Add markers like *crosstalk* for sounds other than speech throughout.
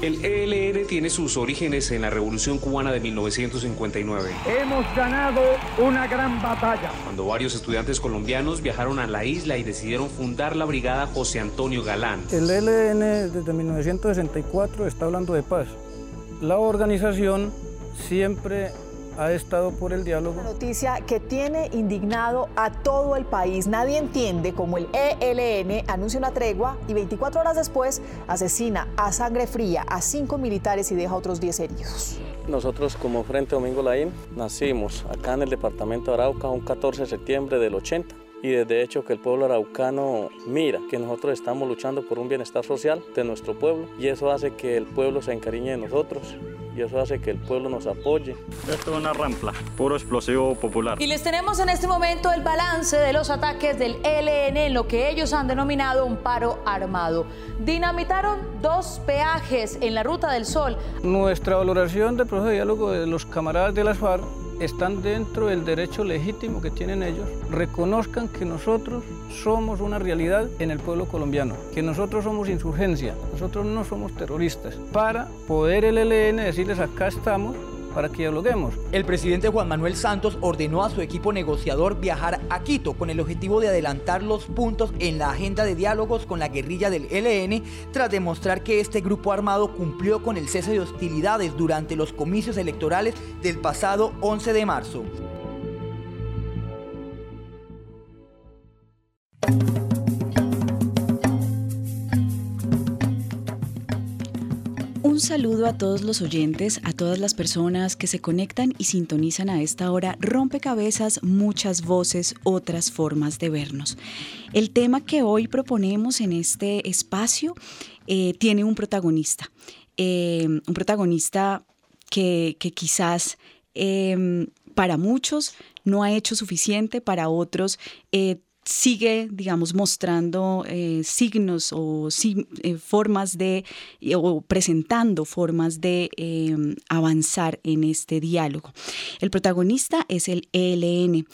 El ELN tiene sus orígenes en la Revolución Cubana de 1959. Hemos ganado una gran batalla. Cuando varios estudiantes colombianos viajaron a la isla y decidieron fundar la brigada José Antonio Galán. El ELN desde 1964 está hablando de paz. La organización siempre ha estado por el diálogo. Una noticia que tiene indignado a todo el país. Nadie entiende cómo el ELN anuncia una tregua y 24 horas después asesina a sangre fría a cinco militares y deja otros 10 heridos. Nosotros como Frente Domingo Laín nacimos acá en el departamento de Arauca un 14 de septiembre del 80 y desde hecho que el pueblo araucano mira que nosotros estamos luchando por un bienestar social de nuestro pueblo y eso hace que el pueblo se encariñe de nosotros y eso hace que el pueblo nos apoye. Esto es una rampla, puro explosivo popular. Y les tenemos en este momento el balance de los ataques del ELN en lo que ellos han denominado un paro armado. Dinamitaron dos peajes en la Ruta del Sol. Nuestra valoración del proceso de diálogo de los camaradas de las FARC están dentro del derecho legítimo que tienen ellos, reconozcan que nosotros somos una realidad en el pueblo colombiano, que nosotros somos insurgencia, nosotros no somos terroristas, para poder el ELN decirles acá estamos para que dialoguemos. El presidente Juan Manuel Santos ordenó a su equipo negociador viajar a Quito con el objetivo de adelantar los puntos en la agenda de diálogos con la guerrilla del ELN tras demostrar que este grupo armado cumplió con el cese de hostilidades durante los comicios electorales del pasado 11 de marzo. Saludo a todos los oyentes, a todas las personas que se conectan y sintonizan a esta hora. Rompecabezas, muchas voces, otras formas de vernos. El tema que hoy proponemos en este espacio eh, tiene un protagonista. Eh, un protagonista que, quizás eh, para muchos no ha hecho suficiente, para otros sigue, digamos, mostrando eh, signos o eh, formas de, o presentando formas de em, avanzar en este diálogo. El protagonista es el ELN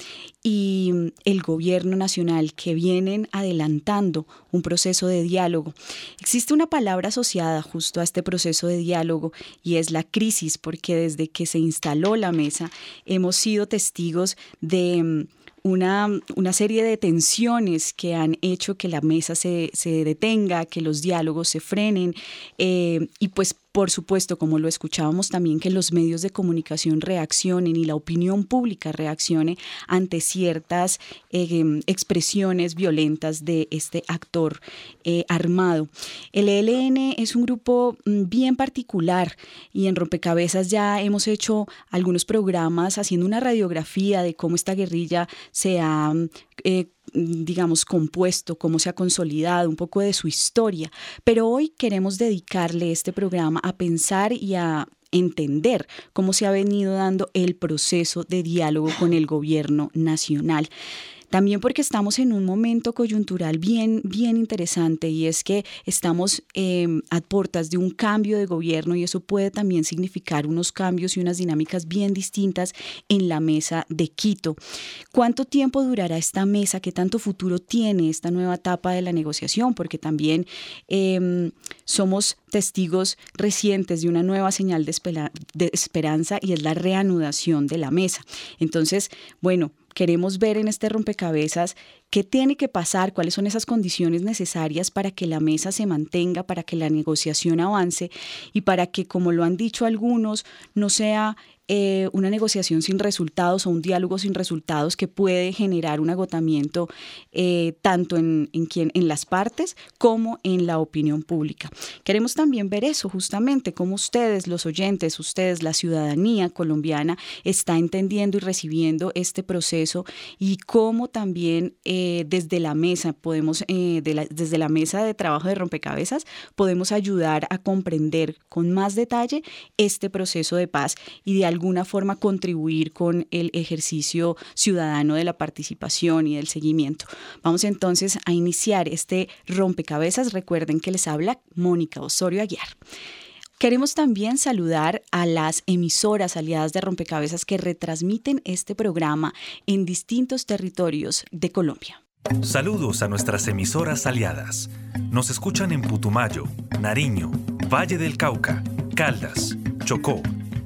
y el gobierno nacional que vienen adelantando un proceso de diálogo. Existe una palabra asociada justo a este proceso de diálogo y es la crisis, porque desde que se instaló la mesa hemos sido testigos de mm, una, una, serie de tensiones que han hecho que la mesa se, se detenga, que los diálogos se frenen eh, y pues por supuesto, como lo escuchábamos también, que los medios de comunicación reaccionen y la opinión pública reaccione ante ciertas eh, expresiones violentas de este actor eh, armado. El ELN es un grupo mm, bien particular y en Rompecabezas ya hemos hecho algunos programas haciendo una radiografía de cómo esta guerrilla se ha eh, digamos, compuesto, cómo se ha consolidado, un poco de su historia. Pero hoy queremos dedicarle este programa a pensar y a entender cómo se ha venido dando el proceso de diálogo con el gobierno nacional. También porque estamos en un momento coyuntural bien, bien interesante y es que estamos em, a puertas de un cambio de gobierno y eso puede también significar unos cambios y unas dinámicas bien distintas en la mesa de Quito. ¿Cuánto tiempo durará esta mesa? ¿Qué tanto futuro tiene esta nueva etapa de la negociación? Porque también em, somos testigos recientes de una nueva señal de, de esperanza y es la reanudación de la mesa. Entonces, bueno, queremos ver en este rompecabezas qué tiene que pasar, cuáles son esas condiciones necesarias para que la mesa se mantenga, para que la negociación avance y para que, como lo han dicho algunos, no sea eh, una negociación sin resultados o un diálogo sin resultados que puede generar un agotamiento eh, tanto en, en, las partes como en la opinión pública. Queremos también ver eso, justamente, cómo ustedes, los oyentes, ustedes, la ciudadanía colombiana, está entendiendo y recibiendo este proceso y cómo también eh, desde la mesa podemos, desde la mesa de trabajo de rompecabezas, podemos ayudar a comprender con más detalle este proceso de paz y de alguna forma contribuir con el ejercicio ciudadano de la participación y del seguimiento. Vamos entonces a iniciar este rompecabezas. Recuerden que les habla Mónica Osorio Aguiar. Queremos también saludar a las emisoras aliadas de Rompecabezas que retransmiten este programa en distintos territorios de Colombia. Saludos a nuestras emisoras aliadas. Nos escuchan en Putumayo, Nariño, Valle del Cauca, Caldas, Chocó,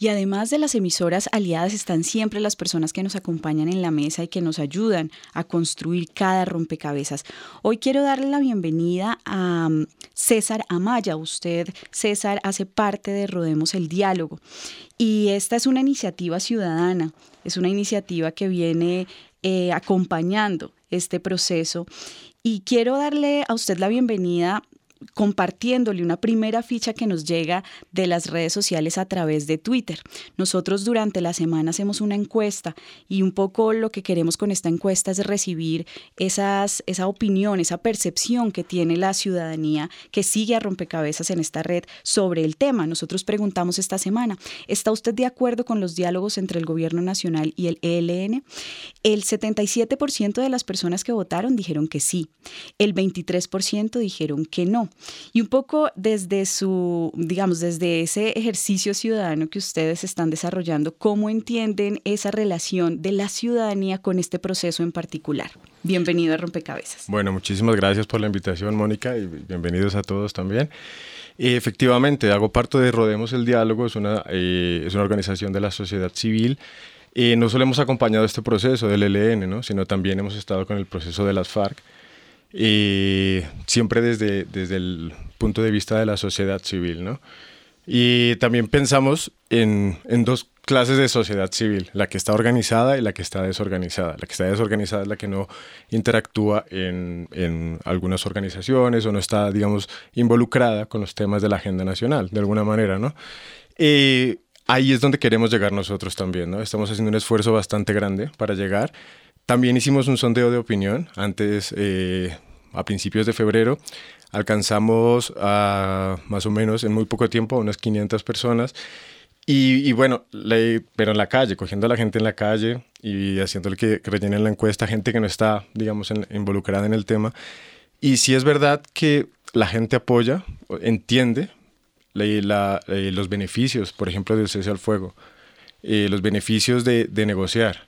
Y además de las emisoras aliadas están siempre las personas que nos acompañan en la mesa y que nos ayudan a construir cada rompecabezas. Hoy quiero darle la bienvenida a mm, César Amaya. Usted, César, hace parte de Rodemos el Diálogo. Y esta es una iniciativa ciudadana, es una iniciativa que viene eh, acompañando este proceso. Y quiero darle a usted la bienvenida compartiéndole una primera ficha que nos llega de las redes sociales a través de Twitter. Nosotros durante la semana hacemos una encuesta y un poco lo que queremos con esta encuesta es recibir esa opinión, esa percepción que tiene la ciudadanía que sigue a rompecabezas en esta red sobre el tema. Nosotros preguntamos esta semana, ¿está usted de acuerdo con los diálogos entre el gobierno nacional y el ELN? El 77% de las personas que votaron dijeron que sí, el 23% dijeron que no. Y un poco desde su, digamos, desde ese ejercicio ciudadano que ustedes están desarrollando, ¿cómo entienden esa relación de la ciudadanía con este proceso en particular? Bienvenido a Rompecabezas. Bueno, muchísimas gracias por la invitación, Mónica, y bienvenidos a todos también. efectivamente, hago parte de Rodemos el Diálogo, es una, eh, es una organización de la sociedad civil. y no solo hemos acompañado este proceso del ELN, ¿no? sino también hemos estado con el proceso de las FARC y siempre desde, desde el punto de vista de la sociedad civil, ¿no? Y también pensamos en, en, dos clases de sociedad civil, la que está organizada y la que está desorganizada. La que está desorganizada es la que no interactúa en, en algunas organizaciones o no está, digamos, involucrada con los temas de la agenda nacional, de alguna manera, ¿no? Ahí es donde queremos llegar nosotros también, ¿no? Estamos haciendo un esfuerzo bastante grande para llegar también hicimos un sondeo de opinión antes, eh, a principios de febrero. Alcanzamos a más o menos en muy poco tiempo a unas 500 personas. Y, bueno, pero en la calle, cogiendo a la gente en la calle y haciéndole que, que rellenen la encuesta, gente que no está, digamos, involucrada en el tema. Y si es verdad que la gente apoya, entiende eh, los beneficios, por ejemplo, del cese al fuego, eh, los beneficios de negociar.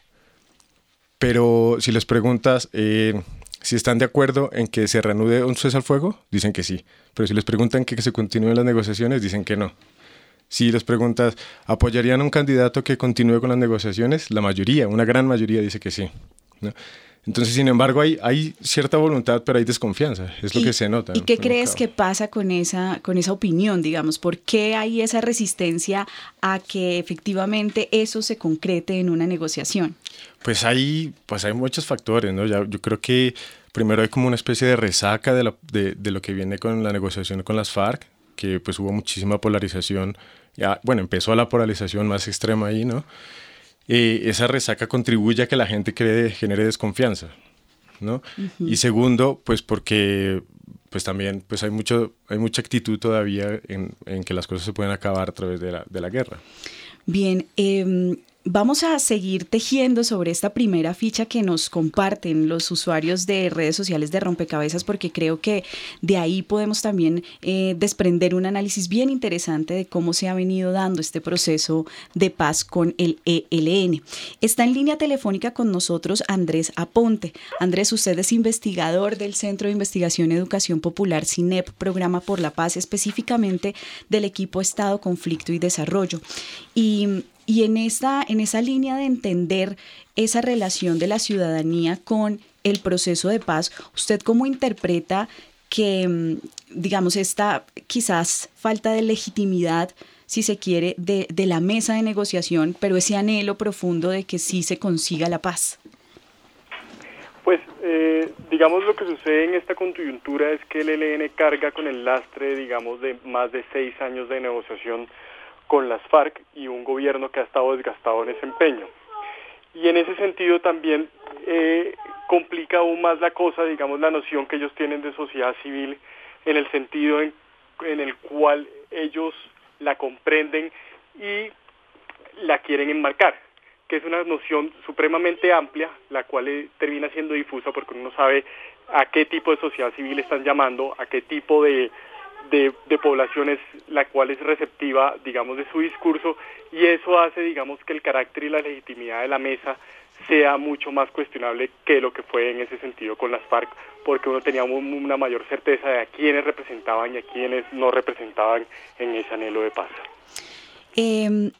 Pero si les preguntas eh, si están de acuerdo en que se reanude un cese al fuego, dicen que sí. Pero si les preguntan que, se continúen las negociaciones, dicen que no. Si les preguntas, ¿apoyarían a un candidato que continúe con las negociaciones? La mayoría, una gran mayoría dice que sí. Entonces, sin embargo, hay, hay cierta voluntad, pero hay desconfianza, es lo que se nota. ¿Y qué crees que pasa con esa, con esa opinión, digamos? ¿Por qué hay esa resistencia a que efectivamente eso se concrete en una negociación? Pues hay, pues hay muchos factores, ¿no? Ya, yo creo que primero hay como una especie de resaca de lo, de, de lo que viene con la negociación con las FARC, que pues hubo muchísima polarización. Ya, bueno, empezó la polarización más extrema ahí, ¿no? Eh, esa resaca contribuye a que la gente cree, genere desconfianza, ¿no? Y segundo, pues porque pues también pues hay, mucho, hay mucha actitud todavía en, en, que las cosas se pueden acabar a través de la, de la guerra. Bien, eh, Vamos a seguir tejiendo sobre esta primera ficha que nos comparten los usuarios de redes sociales de Rompecabezas porque creo que de ahí podemos también eh, desprender un análisis bien interesante de cómo se ha venido dando este proceso de paz con el ELN. Está en línea telefónica con nosotros Andrés Aponte. Andrés, usted es investigador del Centro de Investigación Educación Popular CINEP, Programa por la Paz, específicamente del equipo Estado, Conflicto y Desarrollo. Y y en esa, en esa línea de entender esa relación de la ciudadanía con el proceso de paz, ¿usted cómo interpreta que, mm, digamos, esta quizás falta de legitimidad si se quiere, de, de, la mesa de negociación, pero ese anhelo profundo de que sí se consiga la paz? Pues eh, digamos lo que sucede en esta coyuntura es que el ELN carga con el lastre, digamos, de más de seis años de negociación con las FARC y un gobierno que ha estado desgastado en ese empeño. Y en ese sentido también eh, complica aún más la cosa, digamos, la noción que ellos tienen de sociedad civil en el sentido en, el cual ellos la comprenden y la quieren enmarcar que es una noción supremamente amplia, la cual eh, termina siendo difusa porque uno no sabe a qué tipo de sociedad civil están llamando, a qué tipo de, de, población es la cual es receptiva, digamos, de su discurso, y eso hace, digamos, que el carácter y la legitimidad de la mesa sea mucho más cuestionable que lo que fue en ese sentido con las FARC, porque uno tenía una mayor certeza de a quiénes representaban y a quiénes no representaban en ese anhelo de paz. Eh,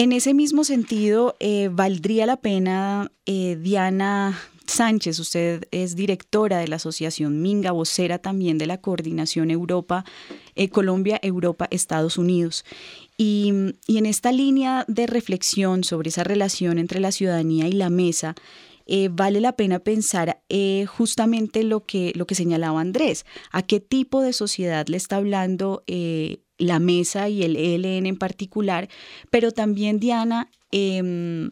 en ese mismo sentido, eh, valdría la pena, eh, Diana Sánchez, usted es directora de la Asociación Minga, vocera también de la Coordinación Europa, eh, Colombia, Europa, Estados Unidos. Y, en esta línea de reflexión sobre esa relación entre la ciudadanía y la mesa, vale la pena pensar justamente lo que, lo que señalaba Andrés, a qué tipo de sociedad le está hablando la mesa y el ELN en particular, pero también, Diana, em,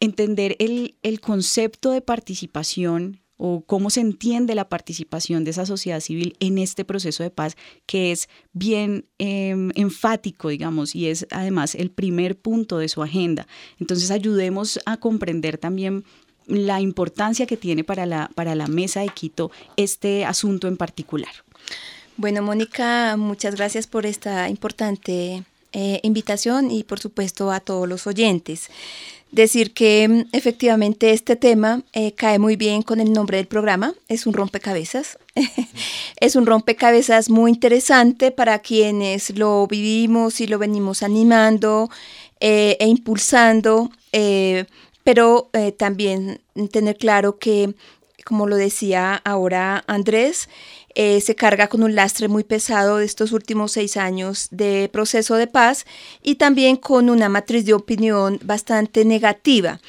entender el, concepto de participación o cómo se entiende la participación de esa sociedad civil en este proceso de paz, que es bien em, enfático, digamos, y es además el primer punto de su agenda. Entonces, ayudemos a comprender también la importancia que tiene para la, para la mesa de Quito este asunto en particular. Bueno, Mónica, muchas gracias por esta importante eh, invitación y por supuesto a todos los oyentes. Decir que mm, efectivamente este tema eh, cae muy bien con el nombre del programa, es un rompecabezas. *laughs* es un rompecabezas muy interesante para quienes lo vivimos y lo venimos animando eh, e impulsando, pero también tener claro que, como lo decía ahora Andrés, eh, se carga con un lastre muy pesado de estos últimos seis años de proceso de paz y también con una matriz de opinión bastante negativa.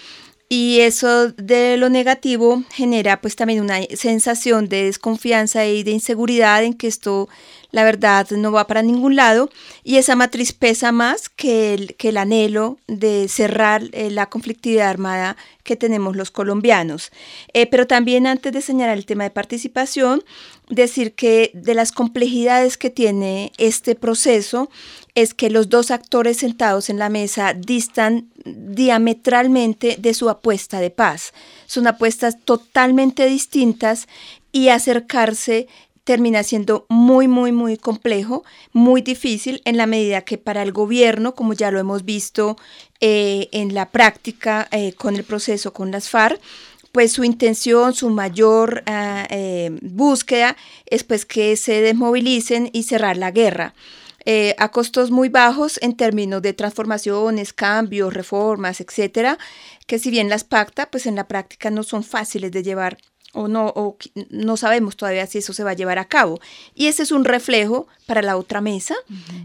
Y eso de lo negativo genera pues también una sensación de desconfianza y de inseguridad en que esto la verdad no va para ningún lado y esa matriz pesa más que el, que el anhelo de cerrar eh, la conflictividad armada que tenemos los colombianos. Eh, pero también antes de señalar el tema de participación, decir que de las complejidades que tiene este proceso es que los dos actores sentados en la mesa distan diametralmente de su apuesta de paz. Son apuestas totalmente distintas y acercarse termina siendo muy, muy, muy complejo, muy difícil en la medida que para el gobierno, como ya lo hemos visto eh, en la práctica eh, con el proceso con las FARC, pues su intención, su mayor ah, eh, búsqueda es pues que se desmovilicen y cerrar la guerra. a costos muy bajos en términos de transformaciones, cambios, reformas, etcétera, que si bien las pacta, pues en la práctica no son fáciles de llevar o no, o no sabemos todavía si eso se va a llevar a cabo. Y ese es un reflejo para la otra mesa,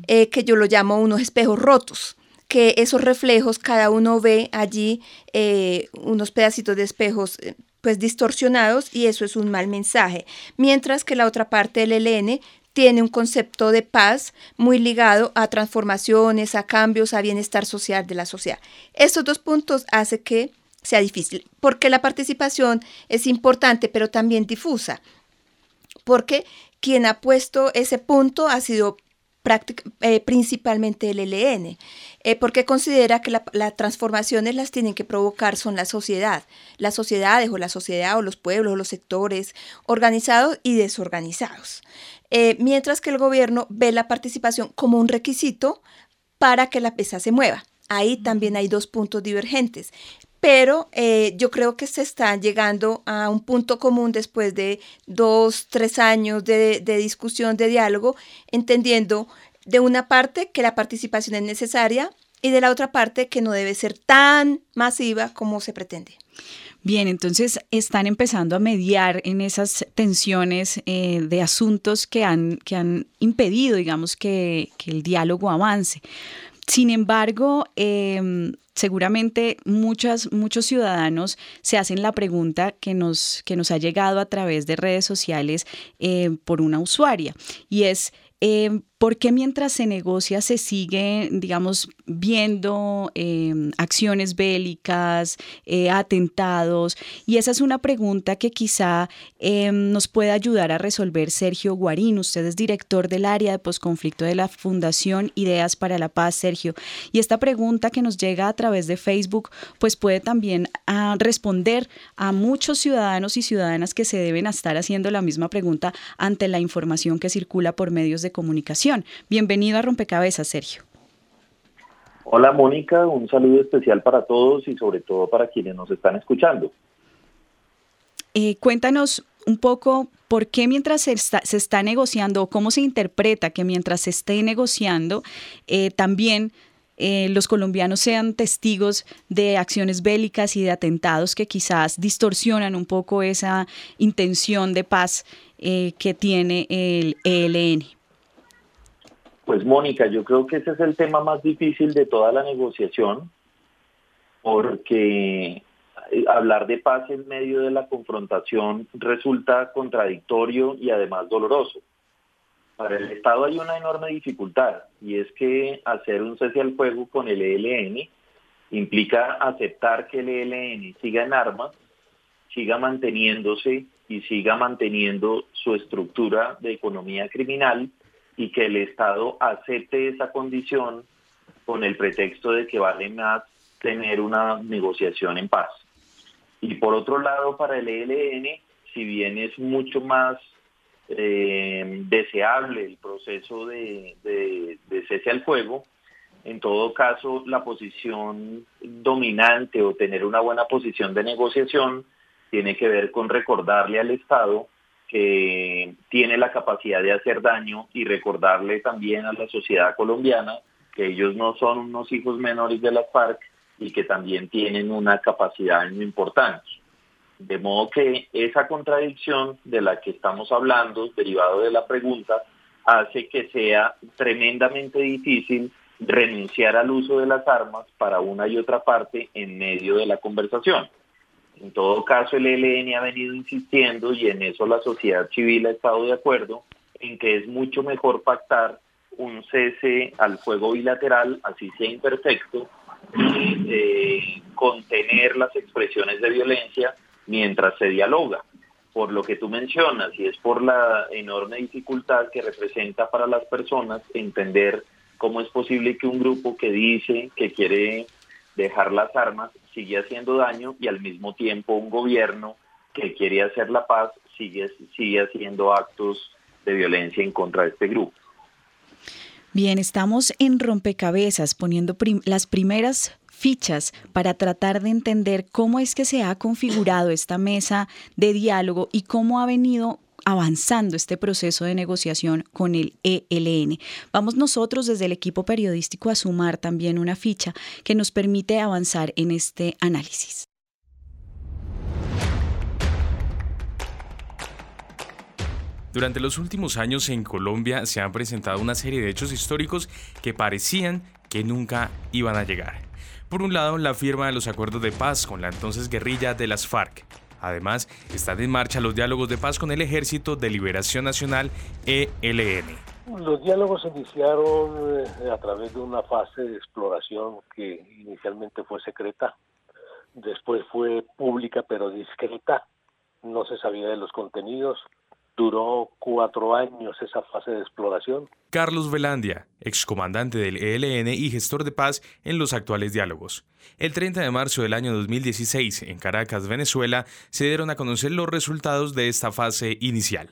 eh, que yo lo llamo unos espejos rotos, que esos reflejos cada uno ve allí eh, unos pedacitos de espejos eh, pues distorsionados y eso es un mal mensaje. Mientras que la otra parte del ELN tiene un concepto de paz muy ligado a transformaciones, a cambios, a bienestar social de la sociedad. Estos dos puntos hacen que sea difícil, porque la participación es importante, pero también difusa, porque quien ha puesto ese punto ha sido eh, principalmente el ELN, eh, porque considera que las transformaciones las tienen que provocar son la sociedad, las sociedades o la sociedad o los pueblos o los sectores organizados y desorganizados, eh, mientras que el gobierno ve la participación como un requisito para que la pesa se mueva. Ahí también hay dos puntos divergentes pero eh, yo creo que se está llegando a un punto común después de dos, tres años de, discusión, de diálogo, entendiendo de una parte que la participación es necesaria, y de la otra parte que no debe ser tan masiva como se pretende. Bien, entonces están empezando a mediar en esas tensiones eh, de asuntos que han, que han impedido, digamos, que, el diálogo avance. Sin embargo, em, seguramente muchas, muchos ciudadanos se hacen la pregunta que nos, que nos ha llegado a través de redes sociales eh, por una usuaria. Y es, eh, ¿Por qué mientras se negocia se sigue, digamos, viendo em, acciones bélicas, eh, atentados? Y esa es una pregunta que quizá em, nos pueda ayudar a resolver Sergio Guarín. Usted es director del área de posconflicto de la Fundación Ideas para la Paz, Sergio. Y esta pregunta que nos llega a través de Facebook, pues puede también ah, responder a muchos ciudadanos y ciudadanas que se deben estar haciendo la misma pregunta ante la información que circula por medios de comunicación. Bienvenido a Rompecabezas, Sergio. Hola Mónica, un saludo especial para todos y sobre todo para quienes nos están escuchando. Eh, cuéntanos un poco por qué mientras se está, negociando o cómo se interpreta que mientras se esté negociando eh, también eh, los colombianos sean testigos de acciones bélicas y de atentados que quizás distorsionan un poco esa intención de paz que tiene el ELN. Pues Mónica, yo creo que ese es el tema más difícil de toda la negociación, porque eh, hablar de paz en medio de la confrontación resulta contradictorio y además doloroso. Para el Estado hay una enorme dificultad y es que hacer un cese al fuego con el ELN implica aceptar que el ELN siga en armas, siga manteniéndose y siga manteniendo su estructura de economía criminal y que el Estado acepte esa condición con el pretexto de que vale más tener una negociación en paz. Y por otro lado, para el ELN, si bien es mucho más eh, deseable el proceso de, de, de cese al fuego, en todo caso, la posición dominante o tener una buena posición de negociación tiene que ver con recordarle al Estado que tiene la capacidad de hacer daño y recordarle también a la sociedad colombiana que ellos no son unos hijos menores de las FARC y que también tienen una capacidad muy importante. De modo que esa contradicción de la que estamos hablando, derivado de la pregunta, hace que sea tremendamente difícil renunciar al uso de las armas para una y otra parte en medio de la conversación. En todo caso, el ELN ha venido insistiendo y en eso la sociedad civil ha estado de acuerdo en que es mucho mejor pactar un cese al fuego bilateral, así sea imperfecto, y eh, contener las expresiones de violencia mientras se dialoga. Por lo que tú mencionas, y es por la enorme dificultad que representa para las personas entender cómo es posible que un grupo que dice que quiere dejar las armas sigue haciendo daño y al mismo tiempo un gobierno que quiere hacer la paz sigue, sigue haciendo actos de violencia en contra de este grupo. Bien, estamos en rompecabezas poniendo las primeras fichas para tratar de entender cómo es que se ha configurado esta mesa de diálogo y cómo ha venido avanzando este proceso de negociación con el ELN. Vamos nosotros desde el equipo periodístico a sumar también una ficha que nos permite avanzar en este análisis. Durante los últimos años en Colombia se han presentado una serie de hechos históricos que parecían que nunca iban a llegar. Por un lado, la firma de los acuerdos de paz con la entonces guerrilla de las FARC, Además, están en marcha los diálogos de paz con el Ejército de Liberación Nacional ELN. Los diálogos iniciaron eh, a través de una fase de exploración que inicialmente fue secreta, después fue pública pero discreta, no se sabía de los contenidos, Duró cuatro años esa fase de exploración. Carlos Velandia, excomandante del ELN y gestor de paz en los actuales diálogos. El 30 de marzo del año 2016, en Caracas, Venezuela, se dieron a conocer los resultados de esta fase inicial.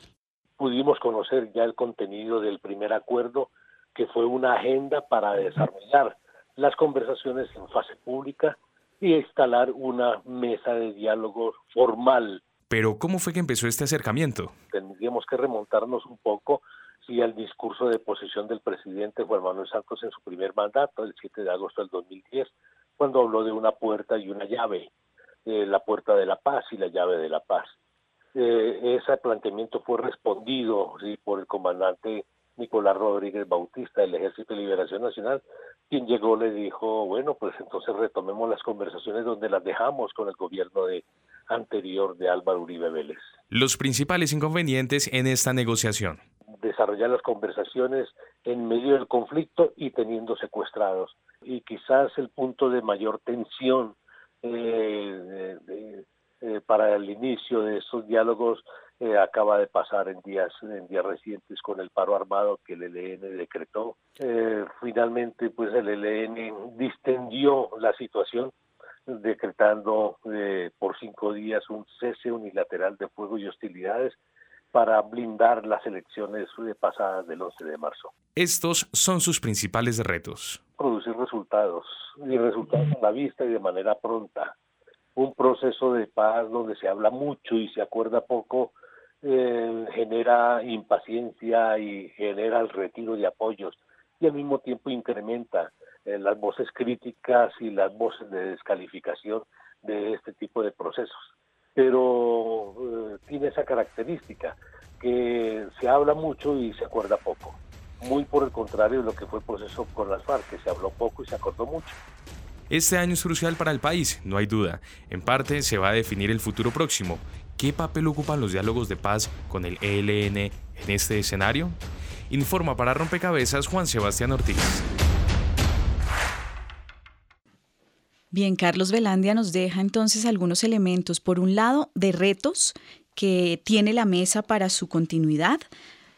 Pudimos conocer ya el contenido del primer acuerdo, que fue una agenda para desarrollar las conversaciones en fase pública y instalar una mesa de diálogo formal pero ¿cómo fue que empezó este acercamiento? Tendríamos que remontarnos un poco sí al discurso de posición del presidente Juan Manuel Santos en su primer mandato, el 7 de agosto del 2010, cuando habló de una puerta y una llave, eh, la puerta de la paz y la llave de la paz. Eh, ese planteamiento fue respondido por el comandante Nicolás Rodríguez Bautista del Ejército de Liberación Nacional, quien llegó le dijo, bueno, pues entonces retomemos las conversaciones donde las dejamos con el gobierno de anterior de Álvaro Uribe Vélez. Los principales inconvenientes en esta negociación. Desarrollar las conversaciones en medio del conflicto y teniendo secuestrados. Y quizás el punto de mayor tensión eh, eh, para el inicio de esos diálogos eh, acaba de pasar en días en días recientes con el paro armado que el ELN decretó. finalmente, pues el ELN distendió la situación decretando eh, por cinco días un cese unilateral de fuego y hostilidades para blindar las elecciones pasadas del 11 de marzo. Estos son sus principales retos. Producir resultados, y resultados a la vista y de manera pronta. Un proceso de paz donde se habla mucho y se acuerda poco eh, genera impaciencia y genera el retiro de apoyos y al mismo tiempo incrementa eh, las voces críticas y las voces de descalificación de este tipo de procesos. Pero eh, tiene esa característica, que se habla mucho y se acuerda poco. Muy por el contrario de lo que fue el proceso con las FARC, que se habló poco y se acordó mucho. Este año es crucial para el país, no hay duda. En parte se va a definir el futuro próximo. ¿Qué papel ocupan los diálogos de paz con el ELN en este escenario? Informa para Rompecabezas Juan Sebastián Ortiz. Bien, Carlos Velandia nos deja entonces algunos elementos, por un lado, de retos que tiene la mesa para su continuidad.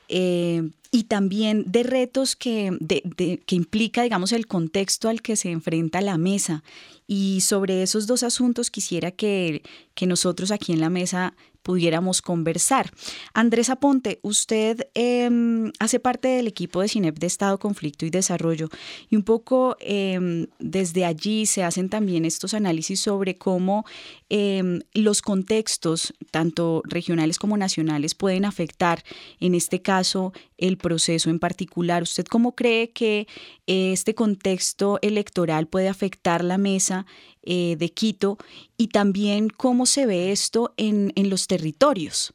Eh, y también de retos que, que implica, digamos, el contexto al que se enfrenta la mesa. Y sobre esos dos asuntos quisiera que, que nosotros aquí en la mesa pudiéramos conversar. Andrés Aponte, usted em, hace parte del equipo de CINEP de Estado, Conflicto y Desarrollo y un poco em, desde allí se hacen también estos análisis sobre cómo em, los contextos, tanto regionales como nacionales, pueden afectar, en este caso, el proceso en particular. ¿Usted cómo cree que este contexto electoral puede afectar la mesa eh, de Quito y también cómo se ve esto en, en los territorios.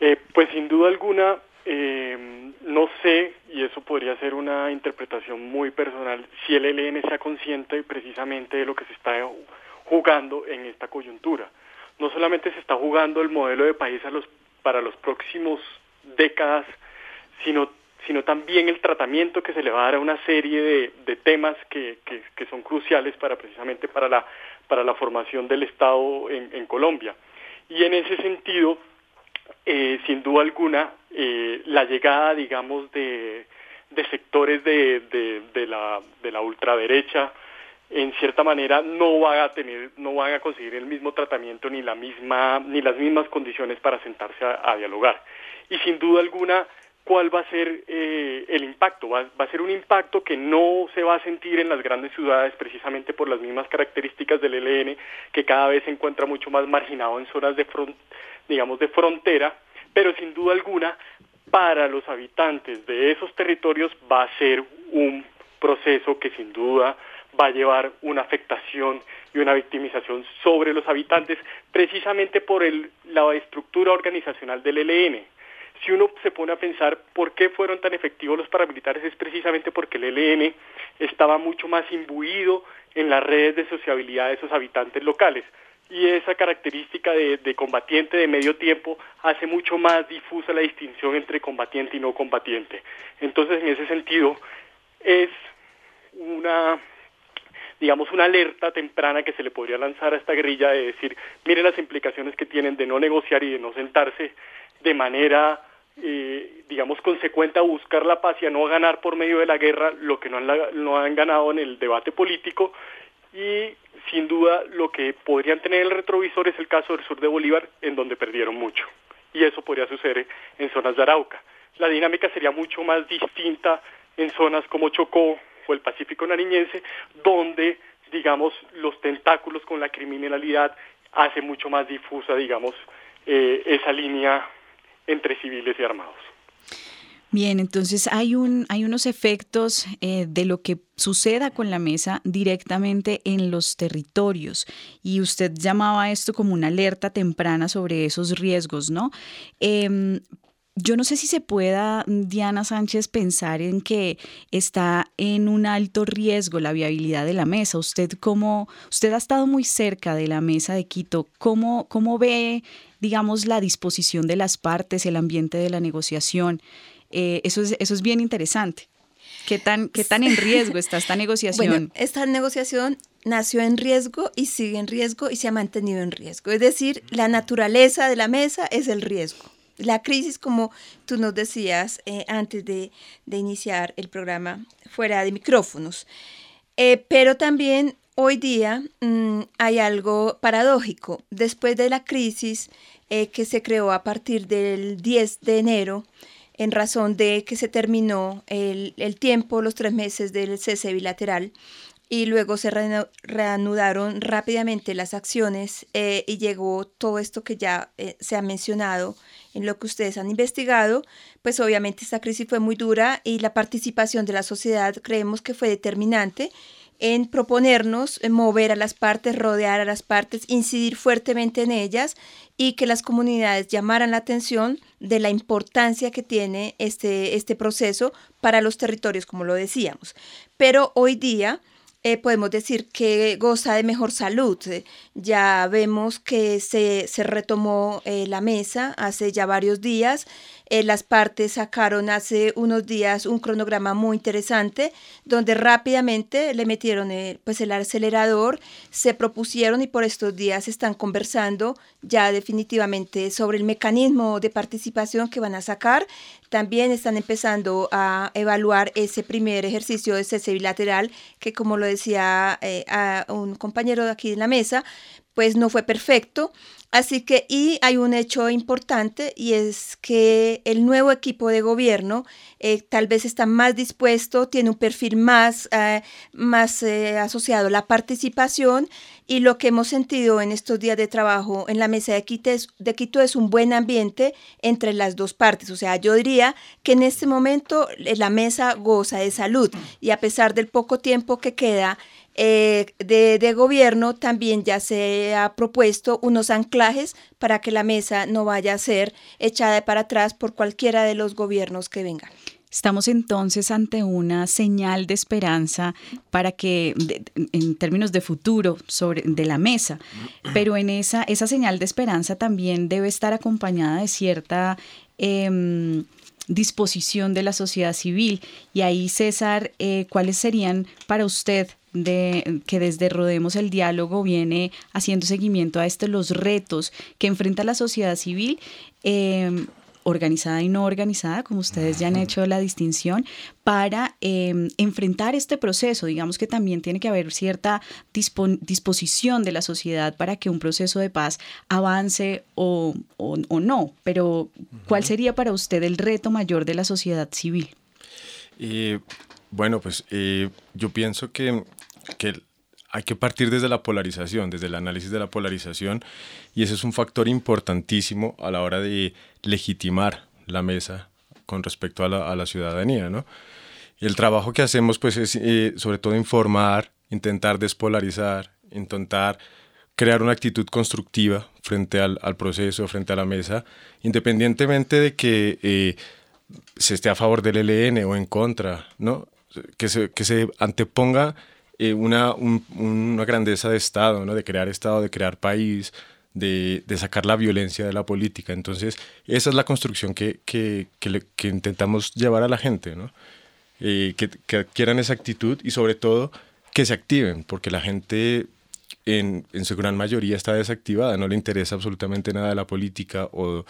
Eh, pues sin duda alguna, eh, no sé, y eso podría ser una interpretación muy personal, si el ELN sea consciente precisamente de lo que se está jugando en esta coyuntura. No solamente se está jugando el modelo de país a los, para los próximos décadas, sino sino también el tratamiento que se le va a dar a una serie de, temas que, son cruciales para precisamente para la, para la formación del Estado en, Colombia. Y en ese sentido, eh, sin duda alguna, eh, la llegada, digamos, de, sectores de, de, la, de la ultraderecha, en cierta manera no van a tener, no van a conseguir el mismo tratamiento ni la misma, ni las mismas condiciones para sentarse a dialogar. Y sin duda alguna, cuál va a ser eh, el impacto. Va, a ser un impacto que no se va a sentir en las grandes ciudades precisamente por las mismas características del ELN, que cada vez se encuentra mucho más marginado en zonas de, digamos, de frontera, pero sin duda alguna para los habitantes de esos territorios va a ser un proceso que sin duda va a llevar una afectación y una victimización sobre los habitantes precisamente por el, la estructura organizacional del ELN si uno se pone a pensar por qué fueron tan efectivos los paramilitares es precisamente porque el ELN estaba mucho más imbuido en las redes de sociabilidad de esos habitantes locales y esa característica de, combatiente de medio tiempo hace mucho más difusa la distinción entre combatiente y no combatiente. Entonces, en ese sentido, es una digamos, una alerta temprana que se le podría lanzar a esta guerrilla de decir, mire las implicaciones que tienen de no negociar y de no sentarse de manera, eh, digamos, consecuente a buscar la paz y a no ganar por medio de la guerra lo que no han, no han ganado en el debate político. Y sin duda lo que podrían tener el retrovisor es el caso del sur de Bolívar, en donde perdieron mucho. Y eso podría suceder en zonas de Arauca. La dinámica sería mucho más distinta en zonas como Chocó o el Pacífico Nariñense, donde, digamos, los tentáculos con la criminalidad hace mucho más difusa, digamos, eh, esa línea entre civiles y armados. Bien, entonces hay, un, hay unos efectos eh, de lo que suceda con la mesa directamente en los territorios y usted llamaba esto como una alerta temprana sobre esos riesgos, ¿no? Em, yo no sé si se pueda, Diana Sánchez, pensar en que está en un alto riesgo la viabilidad de la mesa. Usted como, usted ha estado muy cerca de la mesa de Quito. ¿Cómo, cómo ve, digamos, la disposición de las partes, el ambiente de la negociación? Eh, eso, es, eso es bien interesante. ¿Qué tan, ¿Qué tan en riesgo está esta *laughs* negociación? Bueno, esta negociación nació en riesgo y sigue en riesgo y se ha mantenido en riesgo. Es decir, la naturaleza de la mesa es el riesgo. La crisis, como tú nos decías eh, antes de, iniciar el programa, fuera de micrófonos. Eh, pero también hoy día mm, hay algo paradójico. Después de la crisis eh, que se creó a partir del 10 de enero, en razón de que se terminó el, el tiempo, los tres meses del cese bilateral, y luego se reanudaron rápidamente las acciones y llegó todo esto que ya se ha mencionado en lo que ustedes han investigado, pues obviamente esta crisis fue muy dura y la participación de la sociedad creemos que fue determinante en proponernos mover a las partes, rodear a las partes, incidir fuertemente en ellas y que las comunidades llamaran la atención de la importancia que tiene este, este proceso para los territorios, como lo decíamos. Pero hoy día eh, podemos decir que goza de mejor salud. Ya vemos que se, se retomó eh, la mesa hace ya varios días eh, las partes sacaron hace unos días un cronograma muy interesante donde rápidamente le metieron el, pues el acelerador, se propusieron y por estos días están conversando ya definitivamente sobre el mecanismo de participación que van a sacar. También están empezando a evaluar ese primer ejercicio de cese bilateral que como lo decía eh, un compañero de aquí en la mesa, pues no fue perfecto. Así que, y hay un hecho importante y es que el nuevo equipo de gobierno eh, tal vez está más dispuesto, tiene un perfil más, eh, más eh, asociado a la participación y lo que hemos sentido en estos días de trabajo en la mesa de Quito, es, de Quito es un buen ambiente entre las dos partes. O sea, yo diría que en este momento la mesa goza de salud y a pesar del poco tiempo que queda, eh, de, gobierno también ya se ha propuesto unos anclajes para que la mesa no vaya a ser echada para atrás por cualquiera de los gobiernos que vengan. Estamos entonces ante una señal de esperanza para que, en términos de futuro, sobre, de la mesa, pero en esa, esa señal de esperanza también debe estar acompañada de cierta em, disposición de la sociedad civil. Y ahí, César, eh, ¿cuáles serían para usted de, que desde Rodemos el Diálogo viene haciendo seguimiento a estos los retos que enfrenta la sociedad civil. Em, organizada y no organizada, como ustedes ya han hecho la distinción, para em, enfrentar este proceso. Digamos que también tiene que haber cierta disposición de la sociedad para que un proceso de paz avance o, no. Pero, ¿cuál sería para usted el reto mayor de la sociedad civil? Eh, bueno, pues eh, yo pienso que que hay que partir desde la polarización, desde el análisis de la polarización, y ese es un factor importantísimo a la hora de legitimar la mesa con respecto a la, ciudadanía. ¿no? el trabajo que hacemos pues es eh, sobre todo informar, intentar despolarizar, intentar crear una actitud constructiva frente al, proceso, frente a la mesa, independientemente de que eh, se esté a favor del ELN o en contra, ¿no? que, se, que se anteponga eh, una, una, grandeza de Estado, ¿no? de crear Estado, de crear país, de, de, sacar la violencia de la política. Entonces, esa es la construcción que, que, que, intentamos llevar a la gente, ¿no? Eh, que, que, adquieran esa actitud y sobre todo que se activen, porque la gente en, en, su gran mayoría está desactivada, no le interesa absolutamente nada de la política o,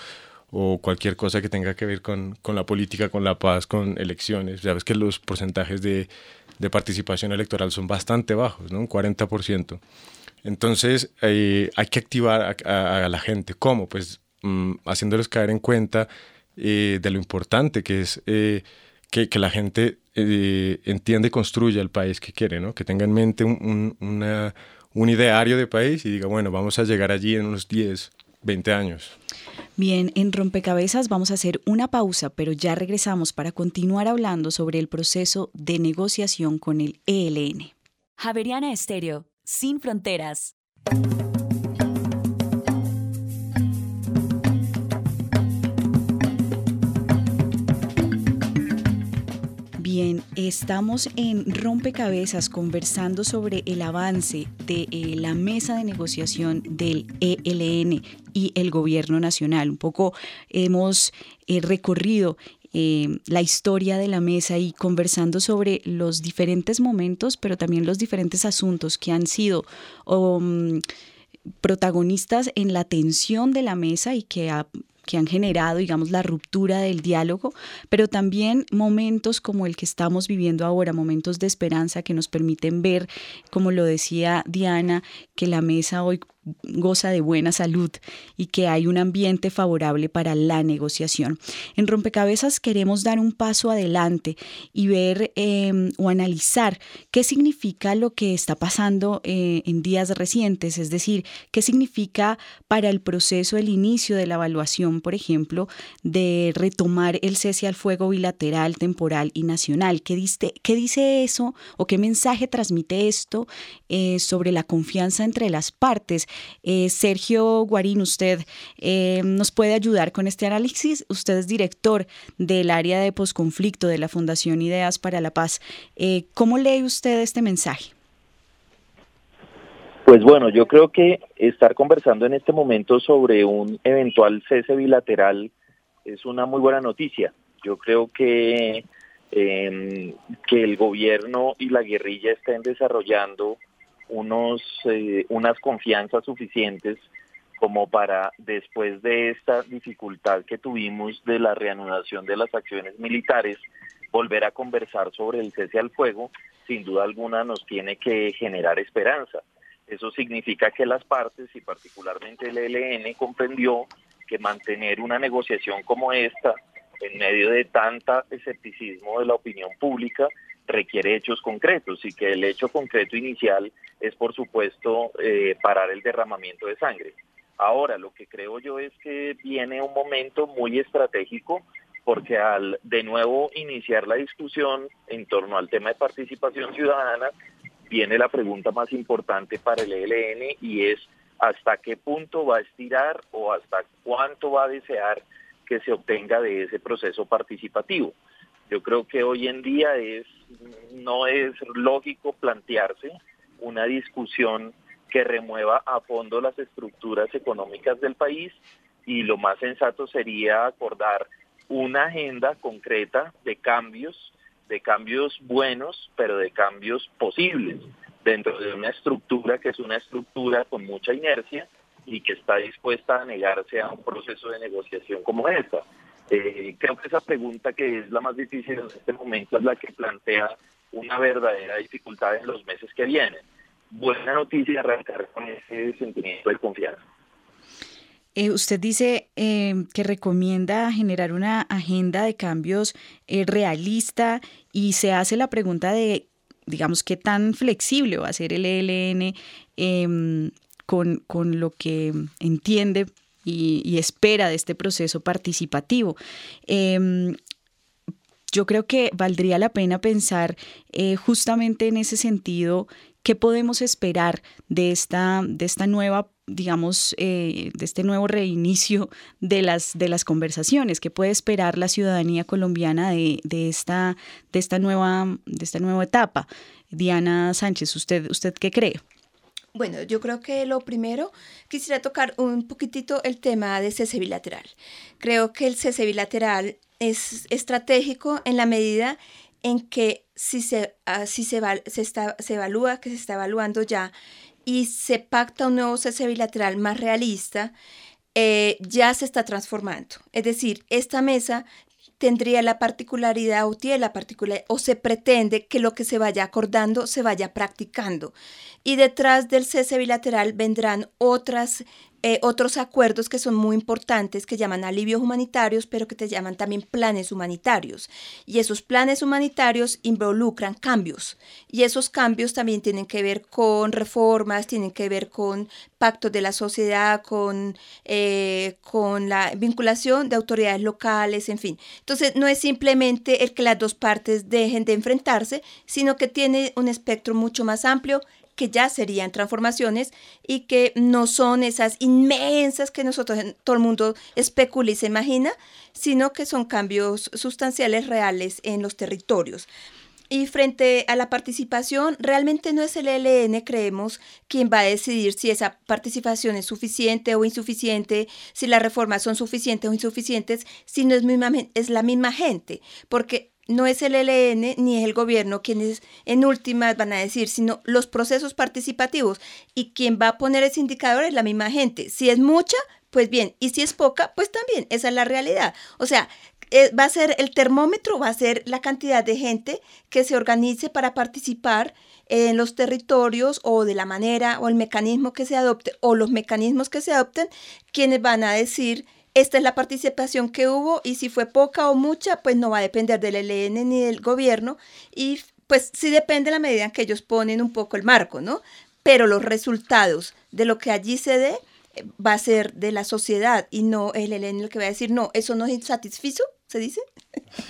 o cualquier cosa que tenga que ver con, con, la política, con la paz, con elecciones. Ya ves que los porcentajes de, de participación electoral son bastante bajos, ¿no? un 40%. Entonces eh, hay que activar a, la gente. ¿Cómo? Pues mm, haciéndoles caer en cuenta eh, de lo importante que es eh, que, la gente entienda y construya el país que quiere, ¿no? que tenga en mente un ideario de país y diga, bueno, vamos a llegar allí en unos 10, 20 años. Bien, en Rompecabezas vamos a hacer una pausa, pero ya regresamos para continuar hablando sobre el proceso de negociación con el ELN. Javeriana Estéreo, sin fronteras. Estamos en Rompecabezas conversando sobre el avance de eh, la mesa de negociación del ELN y el gobierno nacional. Un poco hemos eh, recorrido eh, la historia de la mesa y conversando sobre los diferentes momentos, pero también los diferentes asuntos que han sido um, protagonistas en la atención de la mesa y que ha que han generado, digamos, la ruptura del diálogo, pero también momentos como el que estamos viviendo ahora, momentos de esperanza que nos permiten ver, como lo decía Diana, que la mesa hoy goza de buena salud y que hay un ambiente favorable para la negociación. En Rompecabezas queremos dar un paso adelante y ver em, o analizar qué significa lo que está pasando eh, en días recientes, es decir, qué significa para el proceso el inicio de la evaluación, por ejemplo, de retomar el cese al fuego bilateral, temporal y nacional. ¿Qué, dice eso o qué mensaje transmite esto eh, sobre la confianza entre las partes? Eh, Sergio Guarín, usted eh, nos puede ayudar con este análisis. Usted es director del área de posconflicto de la Fundación Ideas para la Paz. Eh, ¿Cómo lee usted este mensaje? Pues bueno, yo creo que estar conversando en este momento sobre un eventual cese bilateral es una muy buena noticia. Yo creo que em, que el gobierno y la guerrilla estén desarrollando unos, eh, unas confianzas suficientes como para, después de esta dificultad que tuvimos de la reanudación de las acciones militares, volver a conversar sobre el cese al fuego, sin duda alguna nos tiene que generar esperanza. Eso significa que las partes, y particularmente el ELN, comprendió que mantener una negociación como esta, en medio de tanta escepticismo de la opinión pública, requiere hechos concretos y que el hecho concreto inicial es, por supuesto, eh, parar el derramamiento de sangre. Ahora, lo que creo yo es que viene un momento muy estratégico porque al de nuevo iniciar la discusión en torno al tema de participación ciudadana, viene la pregunta más importante para el ELN y es hasta qué punto va a estirar o hasta cuánto va a desear que se obtenga de ese proceso participativo. Yo creo que hoy en día es no es lógico plantearse una discusión que remueva a fondo las estructuras económicas del país y lo más sensato sería acordar una agenda concreta de cambios, de cambios buenos, pero de cambios posibles dentro de una estructura que es una estructura con mucha inercia y que está dispuesta a negarse a un proceso de negociación como esta. Eh, creo que esa pregunta que es la más difícil en este momento es la que plantea una verdadera dificultad en los meses que vienen. Buena noticia arrancar con ese sentimiento de confianza. Eh, usted dice eh, que recomienda generar una agenda de cambios realista y se hace la pregunta de, digamos, qué tan flexible va a ser el ELN em, con, con, lo que entiende y, espera de este proceso participativo. Em, yo creo que valdría la pena pensar eh, justamente en ese sentido qué podemos esperar de esta, de esta nueva digamos, eh, de este nuevo reinicio de las, de las conversaciones, qué puede esperar la ciudadanía colombiana de, de, esta, de, esta nueva, de esta nueva etapa. Diana Sánchez, ¿usted, ¿usted qué cree? Bueno, yo creo que lo primero quisiera tocar un poquitito el tema de cese bilateral. Creo que el cese bilateral es estratégico en la medida en que si se, ah, si se, se, está, se evalúa, que se está evaluando ya, y se pacta un nuevo cese bilateral más realista, eh, ya se está transformando. Es decir, esta mesa tendría la particularidad o tiene la particularidad o se pretende que lo que se vaya acordando se vaya practicando. Y detrás del cese bilateral vendrán otras eh, otros acuerdos que son muy importantes que llaman alivios humanitarios, pero que te llaman también planes humanitarios. Y esos planes humanitarios involucran cambios. Y esos cambios también tienen que ver con reformas, tienen que ver con pactos de la sociedad, con, eh, con la vinculación de autoridades locales, en fin. Entonces, no es simplemente el que las dos partes dejen de enfrentarse, sino que tiene un espectro mucho más amplio que ya serían transformaciones y que no son esas inmensas que nosotros, todo el mundo especula y se imagina, sino que son cambios sustanciales reales en los territorios. Y frente a la participación, realmente no es el ELN, creemos, quien va a decidir si esa participación es suficiente o insuficiente, si las reformas son suficientes o insuficientes, sino es, es la misma gente, porque no es el ELN ni es el gobierno quienes en últimas van a decir, sino los procesos participativos. Y quien va a poner ese indicador es la misma gente. Si es mucha, pues bien, y si es poca, pues también, esa es la realidad. O sea, eh, va a ser el termómetro, va a ser la cantidad de gente que se organice para participar en los territorios o de la manera o el mecanismo que se adopte o los mecanismos que se adopten, quienes van a decir esta es la participación que hubo y si fue poca o mucha, pues no va a depender del ELN ni del gobierno y pues sí depende de la medida en que ellos ponen un poco el marco, ¿no? Pero los resultados de lo que allí se dé eh, va a ser de la sociedad y no el ELN el que va a decir, no, eso no es insatisfizo, se dice,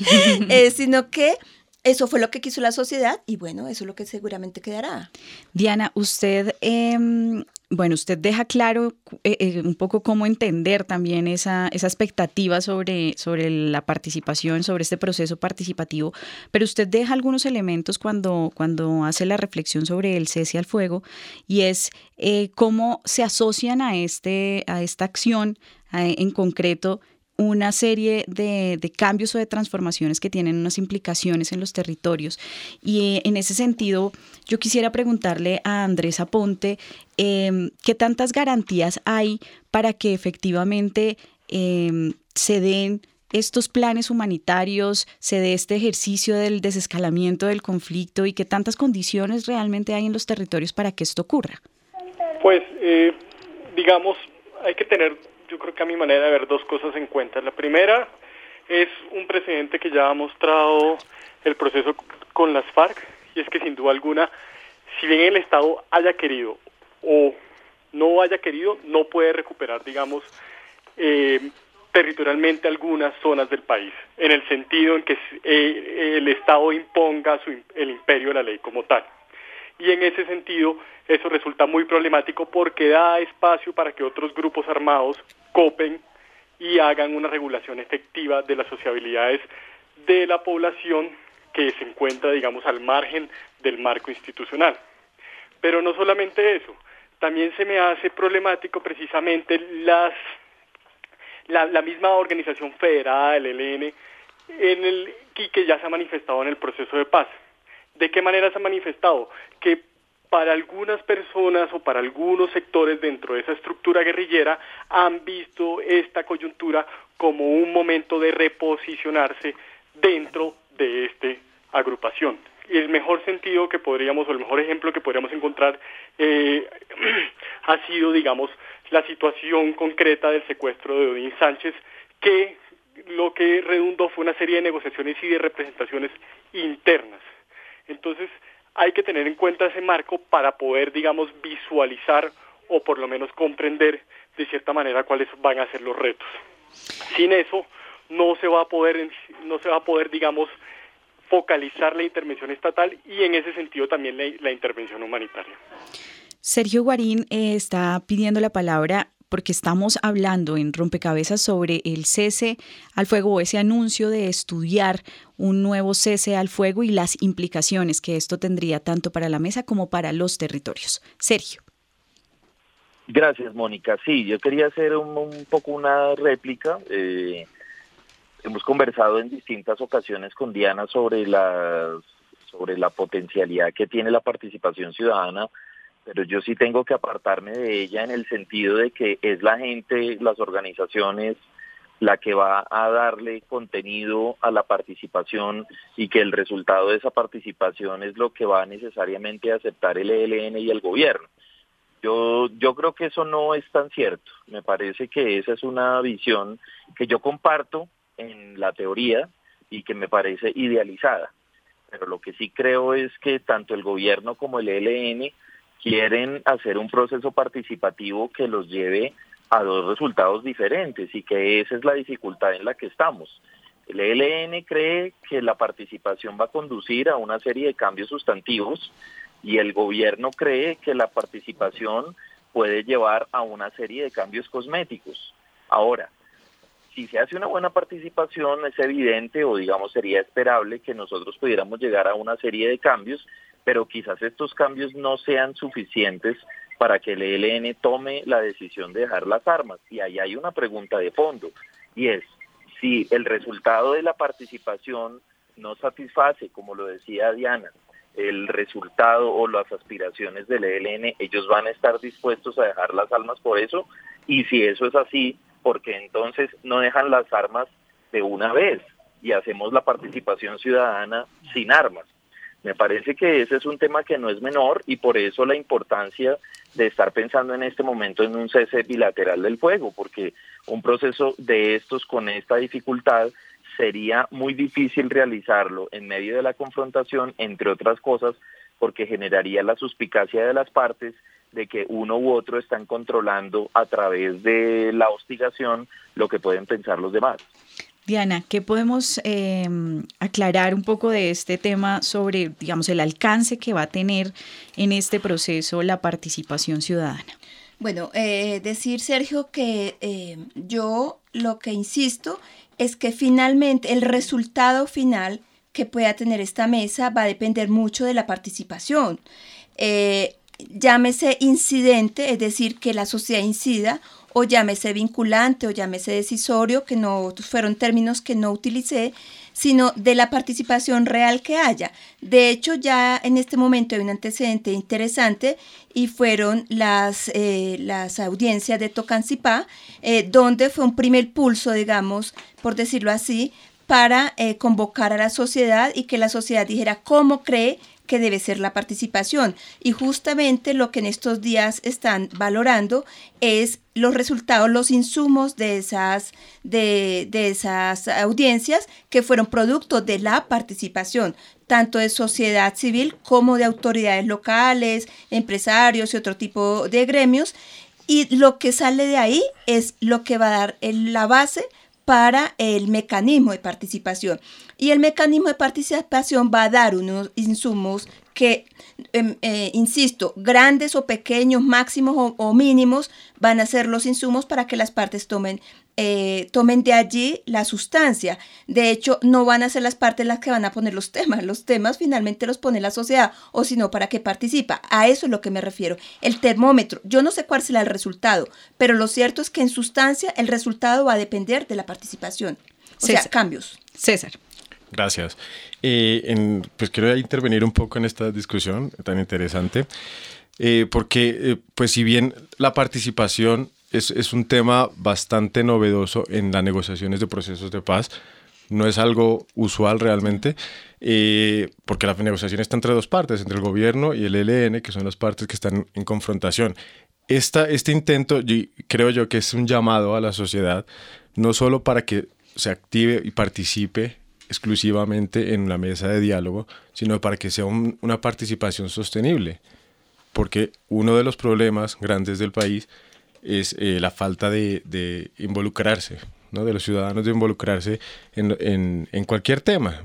*laughs* eh, sino que eso fue lo que quiso la sociedad y bueno, eso es lo que seguramente quedará. Diana, usted, em, bueno, usted deja claro eh, eh, un poco cómo entender también esa, esa expectativa sobre, sobre la participación, sobre este proceso participativo, pero usted deja algunos elementos cuando, cuando hace la reflexión sobre el cese al fuego y es eh, cómo se asocian a, este, a esta acción en concreto una serie de, cambios o de transformaciones que tienen unas implicaciones en los territorios. Y eh, en ese sentido, yo quisiera preguntarle a Andrés Aponte em, qué tantas garantías hay para que efectivamente em, se den estos planes humanitarios, se dé este ejercicio del desescalamiento del conflicto y qué tantas condiciones realmente hay en los territorios para que esto ocurra. Pues, eh, digamos, hay que tener yo creo que a mi manera de ver dos cosas en cuenta. La primera es un precedente que ya ha mostrado el proceso con las FARC y es que sin duda alguna, si bien el Estado haya querido o no haya querido, no puede recuperar, digamos, eh, territorialmente algunas zonas del país, en el sentido en que eh, el Estado imponga su, el imperio de la ley como tal y en ese sentido eso resulta muy problemático porque da espacio para que otros grupos armados copen y hagan una regulación efectiva de las sociabilidades de la población que se encuentra, digamos, al margen del marco institucional. Pero no solamente eso, también se me hace problemático precisamente las, la, misma organización federada del ELN en el, que ya se ha manifestado en el proceso de paz. ¿De qué manera se ha manifestado? Que para algunas personas o para algunos sectores dentro de esa estructura guerrillera han visto esta coyuntura como un momento de reposicionarse dentro de esta agrupación. El mejor sentido que podríamos, o el mejor ejemplo que podríamos encontrar, eh, *clears throat* ha sido, digamos, la situación concreta del secuestro de Odín Sánchez, que lo que redundó fue una serie de negociaciones y de representaciones internas. Entonces, hay que tener en cuenta ese marco para poder, digamos, visualizar o por lo menos comprender de cierta manera cuáles van a ser los retos. Sin eso, no se va a poder, no se va a poder, digamos, focalizar la intervención estatal y en ese sentido también la, intervención humanitaria. Sergio Guarín eh, está pidiendo la palabra porque estamos hablando en rompecabezas sobre el cese al fuego ese anuncio de estudiar un nuevo cese al fuego y las implicaciones que esto tendría tanto para la mesa como para los territorios. Sergio. Gracias, Mónica. Sí, yo quería hacer un, poco una réplica. Eh, hemos conversado en distintas ocasiones con Diana sobre sobre la potencialidad que tiene la participación ciudadana pero yo sí tengo que apartarme de ella en el sentido de que es la gente, las organizaciones, la que va a darle contenido a la participación y que el resultado de esa participación es lo que va necesariamente a aceptar el ELN y el gobierno. Yo yo creo que eso no es tan cierto. Me parece que esa es una visión que yo comparto en la teoría y que me parece idealizada. Pero lo que sí creo es que tanto el gobierno como el ELN quieren hacer un proceso participativo que los lleve a dos resultados diferentes y que esa es la dificultad en la que estamos. El ELN cree que la participación va a conducir a una serie de cambios sustantivos y el gobierno cree que la participación puede llevar a una serie de cambios cosméticos. Ahora, si se hace una buena participación, es evidente o digamos sería esperable que nosotros pudiéramos llegar a una serie de cambios, pero quizás estos cambios no sean suficientes para que el ELN tome la decisión de dejar las armas. Y ahí hay una pregunta de fondo, y es, si el resultado de la participación no satisface, como lo decía Diana, el resultado o las aspiraciones del ELN, ellos van a estar dispuestos a dejar las armas por eso, y si eso es así, porque entonces no dejan las armas de una vez y hacemos la participación ciudadana sin armas. Me parece que ese es un tema que no es menor y por eso la importancia de estar pensando en este momento en un cese bilateral del fuego, porque un proceso de estos con esta dificultad sería muy difícil realizarlo en medio de la confrontación, entre otras cosas, porque generaría la suspicacia de las partes de que uno u otro están controlando a través de la hostigación lo que pueden pensar los demás. Diana, ¿qué podemos em, aclarar un poco de este tema sobre, digamos, el alcance que va a tener en este proceso la participación ciudadana? Bueno, eh, decir, Sergio, que eh, yo lo que insisto es que finalmente el resultado final que pueda tener esta mesa va a depender mucho de la participación. Eh, llámese incidente, es decir, que la sociedad incida, o llámese vinculante o llámese decisorio, que no fueron términos que no utilicé, sino de la participación real que haya. De hecho, ya en este momento hay un antecedente interesante y fueron las, eh, las audiencias de Tocancipá, eh, donde fue un primer pulso, digamos, por decirlo así, para eh, convocar a la sociedad y que la sociedad dijera cómo cree que debe ser la participación. Y justamente lo que en estos días están valorando es los resultados, los insumos de esas, de, esas audiencias que fueron producto de la participación, tanto de sociedad civil como de autoridades locales, empresarios y otro tipo de gremios. Y lo que sale de ahí es lo que va a dar la base para el mecanismo de participación. Y el mecanismo de participación va a dar unos insumos que, em, eh, insisto, grandes o pequeños, máximos o, mínimos, van a ser los insumos para que las partes tomen, eh, tomen de allí la sustancia. De hecho, no van a ser las partes las que van a poner los temas. Los temas finalmente los pone la sociedad, o si no, para qué participa. A eso es lo que me refiero. El termómetro, yo no sé cuál será el resultado, pero lo cierto es que en sustancia el resultado va a depender de la participación. O sea, cambios. César. Gracias. Eh, pues quiero intervenir un poco en esta discusión tan interesante, eh, porque eh, pues si bien la participación es, es, un tema bastante novedoso en las negociaciones de procesos de paz, no es algo usual realmente, porque la negociación está entre dos partes, entre el gobierno y el ELN, que son las partes que están en confrontación. Esta, este intento creo yo que es un llamado a la sociedad, no solo para que se active y participe exclusivamente en la mesa de diálogo, sino para que sea una participación sostenible. Porque uno de los problemas grandes del país es eh, la falta de, involucrarse, ¿no? de los ciudadanos de involucrarse en, cualquier tema.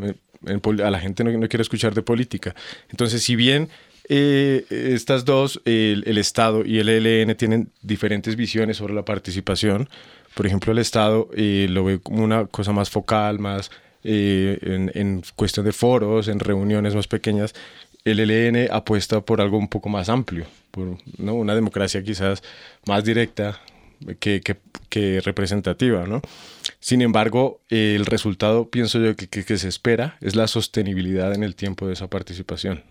a la gente no, quiere escuchar de política. Entonces, si bien eh, estas dos, el, Estado y el ELN, tienen diferentes visiones sobre la participación, por ejemplo, el Estado eh, lo ve como una cosa más focal, más eh, en, cuestión de foros, en reuniones más pequeñas, el ELN apuesta por algo un poco más amplio, por ¿no? una democracia quizás más directa que, representativa. ¿no? Sin embargo, el resultado, pienso yo, que se espera es la sostenibilidad en el tiempo de esa participación.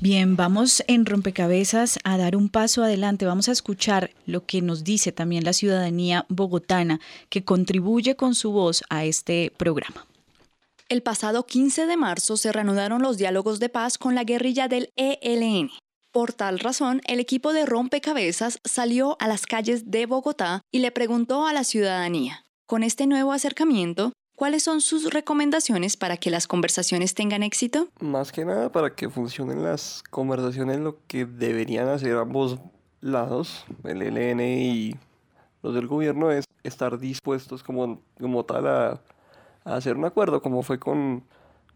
Bien, vamos en rompecabezas a dar un paso adelante. Vamos a escuchar lo que nos dice también la ciudadanía bogotana que contribuye con su voz a este programa. El pasado 15 de marzo se reanudaron los diálogos de paz con la guerrilla del ELN. Por tal razón, el equipo de rompecabezas salió a las calles de Bogotá y le preguntó a la ciudadanía, con este nuevo acercamiento, ¿cuáles son sus recomendaciones para que las conversaciones tengan éxito? Más que nada para que funcionen las conversaciones, lo que deberían hacer ambos lados, el ELN y los del gobierno, es estar dispuestos como, como tal a, a hacer un acuerdo, como fue con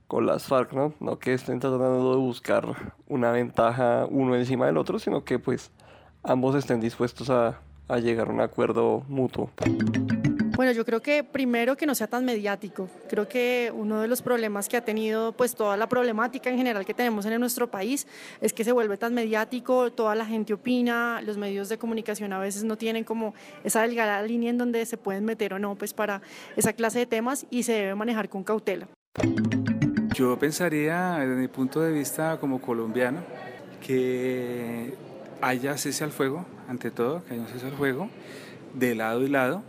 con las FARC, ¿no? No que estén tratando de buscar una ventaja uno encima del otro, sino que pues ambos estén dispuestos a, a llegar a un acuerdo mutuo. Bueno, yo creo que primero que no sea tan mediático. Creo que uno de los problemas que ha tenido pues toda la problemática en general que tenemos en nuestro país es que se vuelve tan mediático, toda la gente opina, los medios de comunicación a veces no tienen como esa delgada línea en donde se pueden meter o no pues para esa clase de temas y se debe manejar con cautela. Yo pensaría, desde mi punto de vista como colombiano, que haya cese al fuego, ante todo, que haya un cese al fuego, de lado y lado,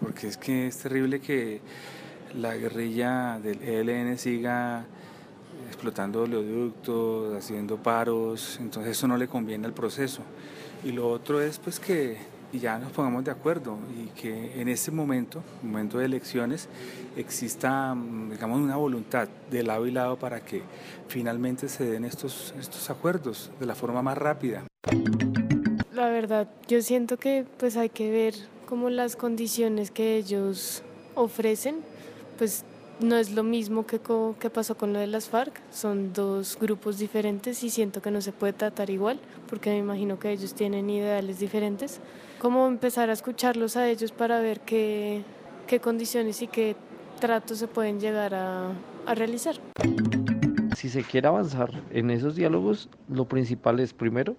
porque es que es terrible que la guerrilla del ELN siga explotando oleoductos, haciendo paros, entonces eso no le conviene al proceso. Y lo otro es pues que ya nos pongamos de acuerdo y que en este momento, momento de elecciones, exista, digamos, una voluntad de lado y lado para que finalmente se den estos, estos acuerdos de la forma más rápida. La verdad, yo siento que pues hay que ver como las condiciones que ellos ofrecen, pues no es lo mismo que, que pasó con lo de las FARC, son dos grupos diferentes y siento que no se puede tratar igual, porque me imagino que ellos tienen ideales diferentes cómo empezar a escucharlos a ellos para ver qué, qué condiciones y qué tratos se pueden llegar a, a realizar. Si se quiere avanzar en esos diálogos, lo principal es primero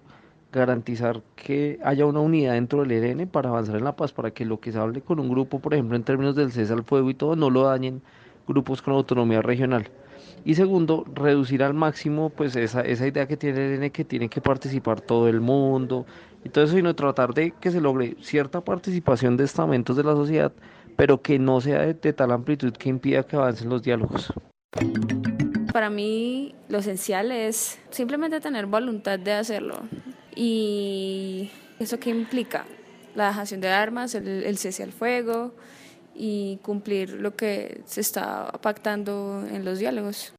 garantizar que haya una unidad dentro del ERN para avanzar en la paz, para que lo que se hable con un grupo, por ejemplo, en términos del cese al fuego y todo, no lo dañen grupos con autonomía regional. Y segundo, reducir al máximo pues esa, esa idea que tiene el ERN que tiene que participar todo el mundo, y todo eso, sino tratar de que se logre cierta participación de estamentos de la sociedad, pero que no sea de, tal amplitud que impida que avancen los diálogos. Para mí lo esencial es simplemente tener voluntad de hacerlo. ¿Y eso qué implica? La dejación de armas, el, el cese al fuego y cumplir lo que se está pactando en los diálogos.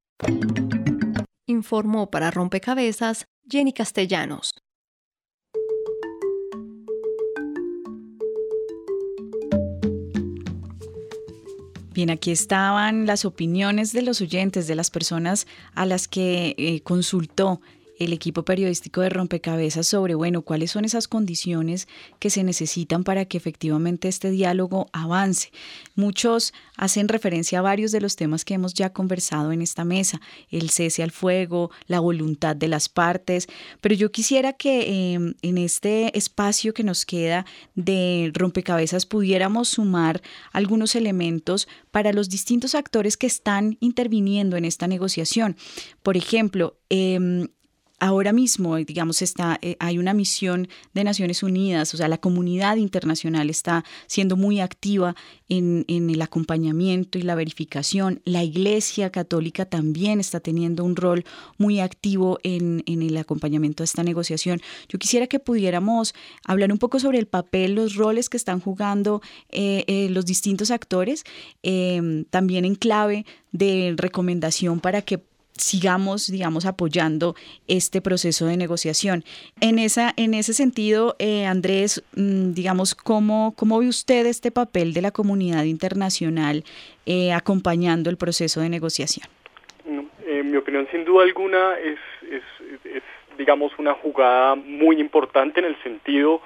Informó para Rompecabezas Jenny Castellanos. Bien, aquí estaban las opiniones de los oyentes, de las personas a las que eh, consultó el equipo periodístico de Rompecabezas sobre, bueno, cuáles son esas condiciones que se necesitan para que efectivamente este diálogo avance. Muchos hacen referencia a varios de los temas que hemos ya conversado en esta mesa, el cese al fuego, la voluntad de las partes, pero yo quisiera que em, en este espacio que nos queda de Rompecabezas pudiéramos sumar algunos elementos para los distintos actores que están interviniendo en esta negociación. Por ejemplo, eh, ahora mismo, digamos, está, eh, hay una misión de Naciones Unidas, o sea, la comunidad internacional está siendo muy activa en, el acompañamiento y la verificación. La Iglesia Católica también está teniendo un rol muy activo en, el acompañamiento de esta negociación. Yo quisiera que pudiéramos hablar un poco sobre el papel, los roles que están jugando eh, eh, los distintos actores, también en clave de recomendación para que sigamos, digamos, apoyando este proceso de negociación. En, esa, en ese sentido, eh, Andrés, mm, digamos, ¿cómo, ¿cómo ve usted este papel de la comunidad internacional eh, acompañando el proceso de negociación? En mi opinión, sin duda alguna, es, es, es, digamos, una jugada muy importante en el sentido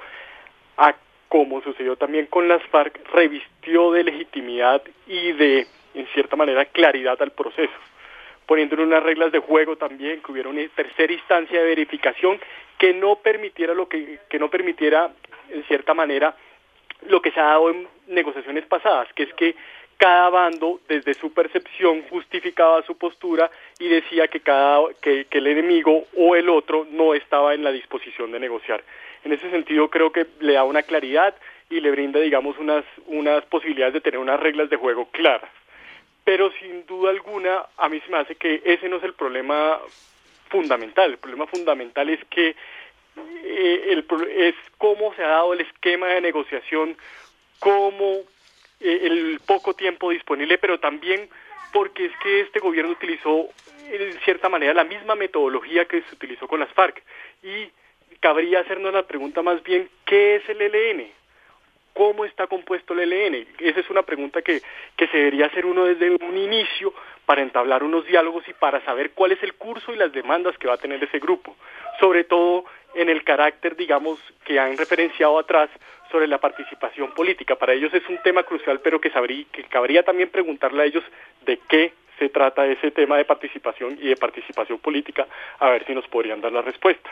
a como sucedió también con las FARC, revistió de legitimidad y de, en cierta manera, claridad al proceso poniendo en unas reglas de juego también, que hubiera una tercera instancia de verificación que no permitiera lo que, que no permitiera, en cierta manera, lo que se ha dado en negociaciones pasadas, que es que cada bando desde su percepción justificaba su postura y decía que cada que, que, el enemigo o el otro no estaba en la disposición de negociar. En ese sentido creo que le da una claridad y le brinda digamos unas unas posibilidades de tener unas reglas de juego claras pero sin duda alguna a mí se me hace que ese no es el problema fundamental. El problema fundamental es que eh, el, es cómo se ha dado el esquema de negociación, cómo eh, el poco tiempo disponible, pero también porque es que este gobierno utilizó en cierta manera la misma metodología que se utilizó con las FARC y cabría hacernos la pregunta más bien, ¿qué es el ELN? ¿Cómo está compuesto el ELN? Esa es una pregunta que, que se debería hacer uno desde un inicio para entablar unos diálogos y para saber cuál es el curso y las demandas que va a tener ese grupo, sobre todo en el carácter, digamos, que han referenciado atrás sobre la participación política. Para ellos es un tema crucial, pero que, sabría, que cabría también preguntarle a ellos de qué se trata ese tema de participación y de participación política, a ver si nos podrían dar la respuesta.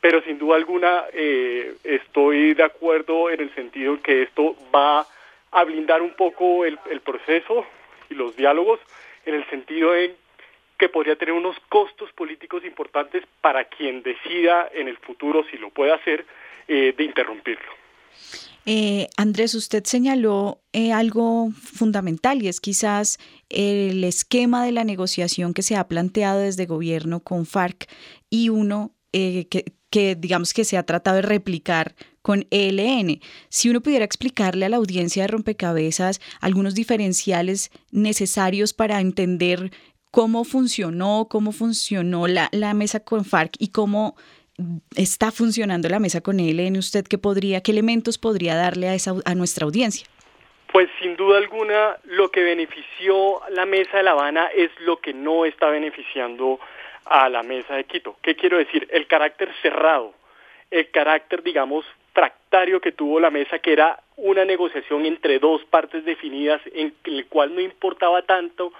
Pero sin duda alguna eh, estoy de acuerdo en el sentido en que esto va a blindar un poco el, el proceso y los diálogos, en el sentido en que podría tener unos costos políticos importantes para quien decida en el futuro, si lo puede hacer, eh, de interrumpirlo. Eh, Andrés, usted señaló eh, algo fundamental y es quizás el esquema de la negociación que se ha planteado desde gobierno con FARC y uno que, que digamos que se ha tratado de replicar con ELN. Si uno pudiera explicarle a la audiencia de rompecabezas algunos diferenciales necesarios para entender cómo funcionó, cómo funcionó la, la mesa con FARC y cómo está funcionando la mesa con ELN, usted qué podría, qué elementos podría darle a, esa, a nuestra audiencia. Pues sin duda alguna lo que benefició la mesa de La Habana es lo que no está beneficiando a la mesa de Quito. ¿Qué quiero decir? El carácter cerrado, el carácter, digamos, tractario que tuvo la mesa, que era una negociación entre dos partes definidas, en el cual no importaba tanto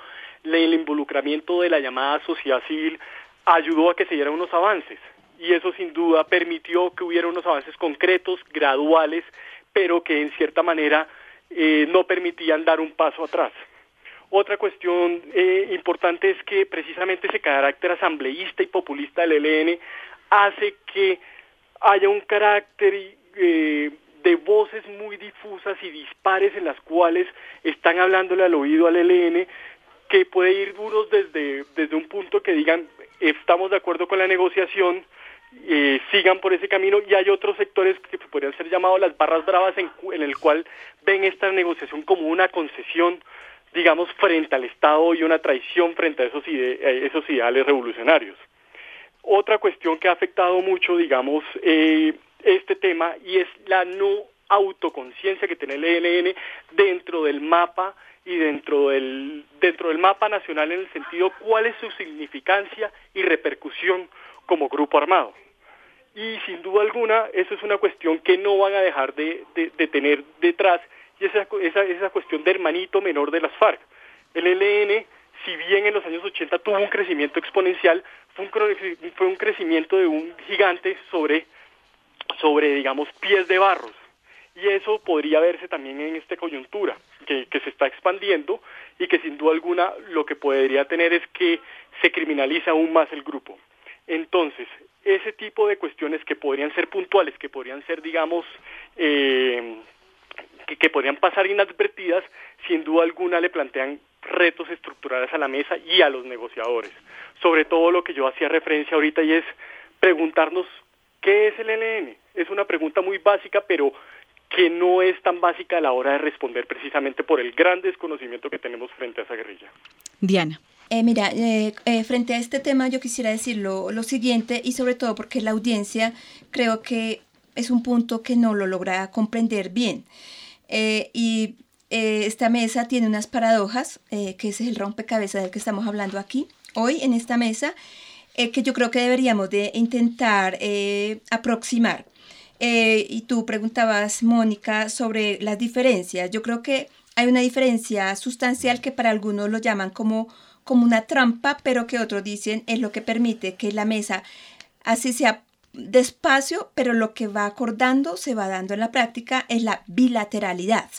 el involucramiento de la llamada sociedad civil, ayudó a que se dieran unos avances. Y eso sin duda permitió que hubiera unos avances concretos, graduales, pero que en cierta manera eh, no permitían dar un paso atrás. Otra cuestión eh, importante es que precisamente ese carácter asambleísta y populista del ELN hace que haya un carácter eh, de voces muy difusas y dispares en las cuales están hablándole al oído al ELN, que puede ir unos desde, desde un punto que digan estamos de acuerdo con la negociación, eh, sigan por ese camino y hay otros sectores que podrían ser llamados las barras bravas en, en el cual ven esta negociación como una concesión digamos, frente al Estado y una traición frente a esos, esos ideales revolucionarios. Otra cuestión que ha afectado mucho, digamos, eh, este tema y es la no autoconciencia que tiene el ELN dentro del mapa y dentro del, dentro del mapa nacional en el sentido cuál es su significancia y repercusión como grupo armado. Y sin duda alguna, eso es una cuestión que no van a dejar de, de tener detrás y esa, esa, esa cuestión de hermanito menor de las FARC. El ELN, si bien en los años 80 tuvo un crecimiento exponencial, fue un, fue un crecimiento de un gigante sobre, sobre, digamos, pies de barros. Y eso podría verse también en esta coyuntura, que, que se está expandiendo y que sin duda alguna lo que podría tener es que se criminaliza aún más el grupo. Entonces, ese tipo de cuestiones que podrían ser puntuales, que podrían ser, digamos, eh, que, podrían pasar inadvertidas, sin duda alguna le plantean retos estructurales a la mesa y a los negociadores. Sobre todo lo que yo hacía referencia ahorita y es preguntarnos qué es el ELN. Es una pregunta muy básica, pero que no es tan básica a la hora de responder precisamente por el gran desconocimiento que tenemos frente a esa guerrilla. Diana. Eh, mira, eh, eh, frente a este tema yo quisiera decir lo, lo, siguiente y sobre todo porque la audiencia creo que es un punto que no lo logra comprender bien. Eh, y eh, esta mesa tiene unas paradojas, eh, que es el rompecabezas del que estamos hablando aquí, hoy en esta mesa, que yo creo que deberíamos de intentar aproximar. y tú preguntabas, Mónica, sobre las diferencias. Yo creo que hay una diferencia sustancial que para algunos lo llaman como, como una trampa, pero que otros dicen es lo que permite que la mesa así sea despacio, pero lo que va acordando, se va dando en la práctica, es la bilateralidad.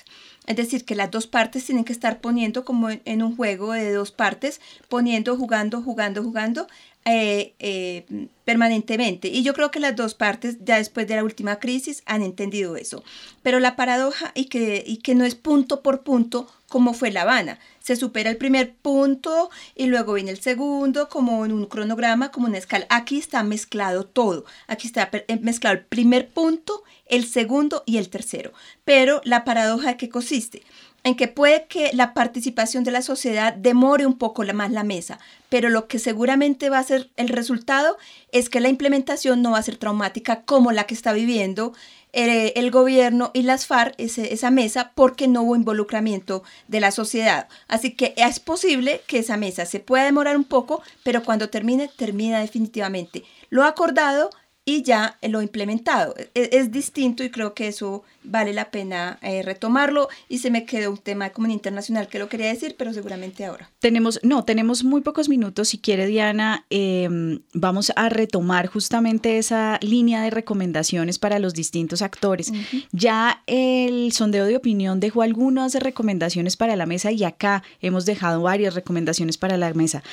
Es decir, que las dos partes tienen que estar poniendo como en un juego de dos partes, poniendo, jugando, jugando, jugando, eh, eh, permanentemente. Y yo creo que las dos partes, ya después de la última crisis, han entendido eso. Pero la paradoja y que, y que no es punto por punto como fue La Habana. Se supera el primer punto y luego viene el segundo, como en un cronograma, como una escala. Aquí está mezclado todo. Aquí está eh, mezclado el primer punto, el segundo y el tercero. Pero la paradoja de qué consiste en que puede que la participación de la sociedad demore un poco más la mesa, pero lo que seguramente va a ser el resultado es que la implementación no va a ser traumática como la que está viviendo eh, el gobierno y las FARC, esa mesa, porque no hubo involucramiento de la sociedad. Así que es posible que esa mesa se pueda demorar un poco, pero cuando termine, termina definitivamente. Lo acordado y ya lo implementado. Es, es, distinto y creo que eso vale la pena eh, retomarlo y se me quedó un tema de comunidad internacional que lo quería decir, pero seguramente ahora. Tenemos, no, tenemos muy pocos minutos. Si quiere, Diana, em, vamos a retomar justamente esa línea de recomendaciones para los distintos actores. Ya el sondeo de opinión dejó algunas recomendaciones para la mesa y acá hemos dejado varias recomendaciones para la mesa.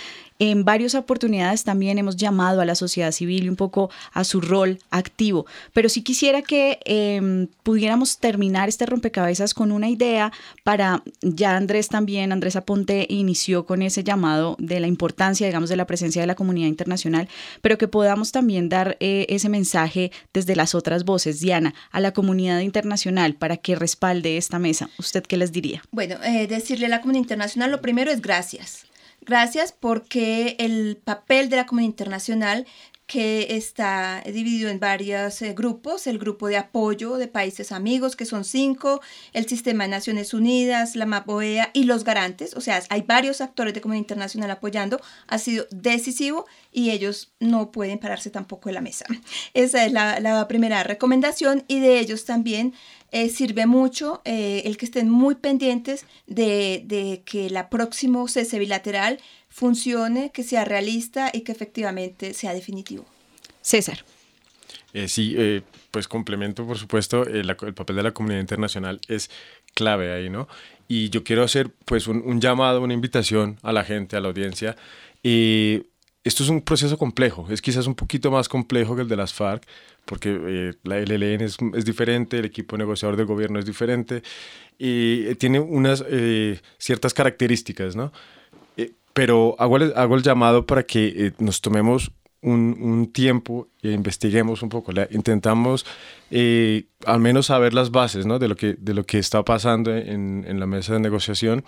En varias oportunidades también hemos llamado a la sociedad civil un poco a su rol activo, pero sí quisiera que eh, pudiéramos terminar este rompecabezas con una idea para, ya Andrés también, Andrés Aponte inició con ese llamado de la importancia, digamos, de la presencia de la comunidad internacional, pero que podamos también dar eh, ese mensaje desde las otras voces, Diana, a la comunidad internacional para que respalde esta mesa. ¿Usted qué les diría? Bueno, eh, decirle a la comunidad internacional, lo primero es gracias. Gracias porque el papel de la comunidad internacional que está dividido en varios eh, grupos, el grupo de apoyo de países amigos, que son cinco, el Sistema de Naciones Unidas, la MAPOEA y los garantes, o sea, hay varios actores de comunidad internacional apoyando, ha sido decisivo y ellos no pueden pararse tampoco de la mesa. Esa es la, primera recomendación y de ellos también eh, sirve mucho eh, el que estén muy pendientes de, de que la próximo cese bilateral funcione, que sea realista y que efectivamente sea definitivo. César. Eh, sí, eh, pues complemento, por supuesto, el, papel de la comunidad internacional es clave ahí, ¿no? Y yo quiero hacer pues un, llamado, una invitación a la gente, a la audiencia. y esto es un proceso complejo, es quizás un poquito más complejo que el de las FARC, porque eh, la LLN es, es, diferente, el equipo negociador del gobierno es diferente y tiene unas ciertas características, ¿no? pero hago el, hago el llamado para que eh, nos tomemos un, un, tiempo e investiguemos un poco, intentamos eh, al menos saber las bases ¿no? de, lo que, de lo que está pasando en, en la mesa de negociación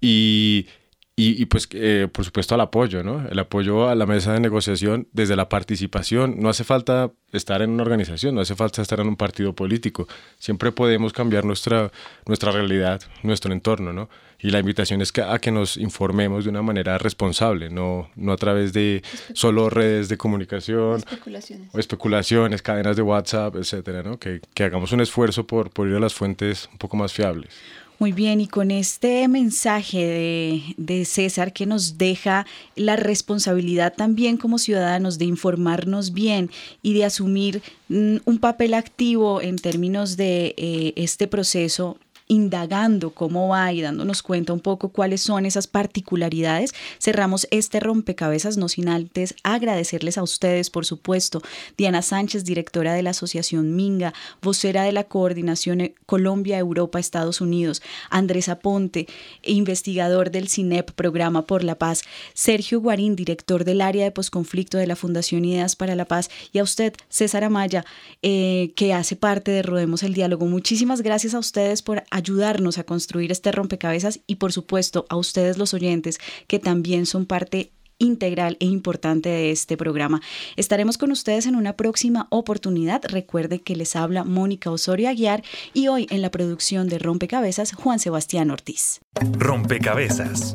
y y, pues, eh, por supuesto, al apoyo, ¿no? El apoyo a la mesa de negociación desde la participación. No hace falta estar en una organización, no hace falta estar en un partido político. Siempre podemos cambiar nuestra, nuestra realidad, nuestro entorno, ¿no? Y la invitación es que, a que nos informemos de una manera responsable, no, no a través de solo redes de comunicación especulaciones. o especulaciones, cadenas de WhatsApp, etcétera, ¿no? Que, que hagamos un esfuerzo por, por ir a las fuentes un poco más fiables. Muy bien, y con este mensaje de, César que nos deja la responsabilidad también como ciudadanos de informarnos bien y de asumir mm, un papel activo en términos de eh, este proceso indagando cómo va y dándonos cuenta un poco cuáles son esas particularidades, cerramos este rompecabezas, no sin antes agradecerles a ustedes, por supuesto, Diana Sánchez, directora de la Asociación Minga, vocera de la Coordinación Colombia, Europa, Estados Unidos, Andrés Aponte, investigador del CINEP, Programa por la Paz, Sergio Guarín, director del área de posconflicto de la Fundación Ideas para la Paz, y a usted, César Amaya, eh, que hace parte de Rodemos el Diálogo. Muchísimas gracias a ustedes por ayudarnos a construir este rompecabezas y por supuesto a ustedes los oyentes que también son parte integral e importante de este programa. Estaremos con ustedes en una próxima oportunidad. Recuerde que les habla Mónica Osorio Aguiar y hoy en la producción de Rompecabezas Juan Sebastián Ortiz. Rompecabezas,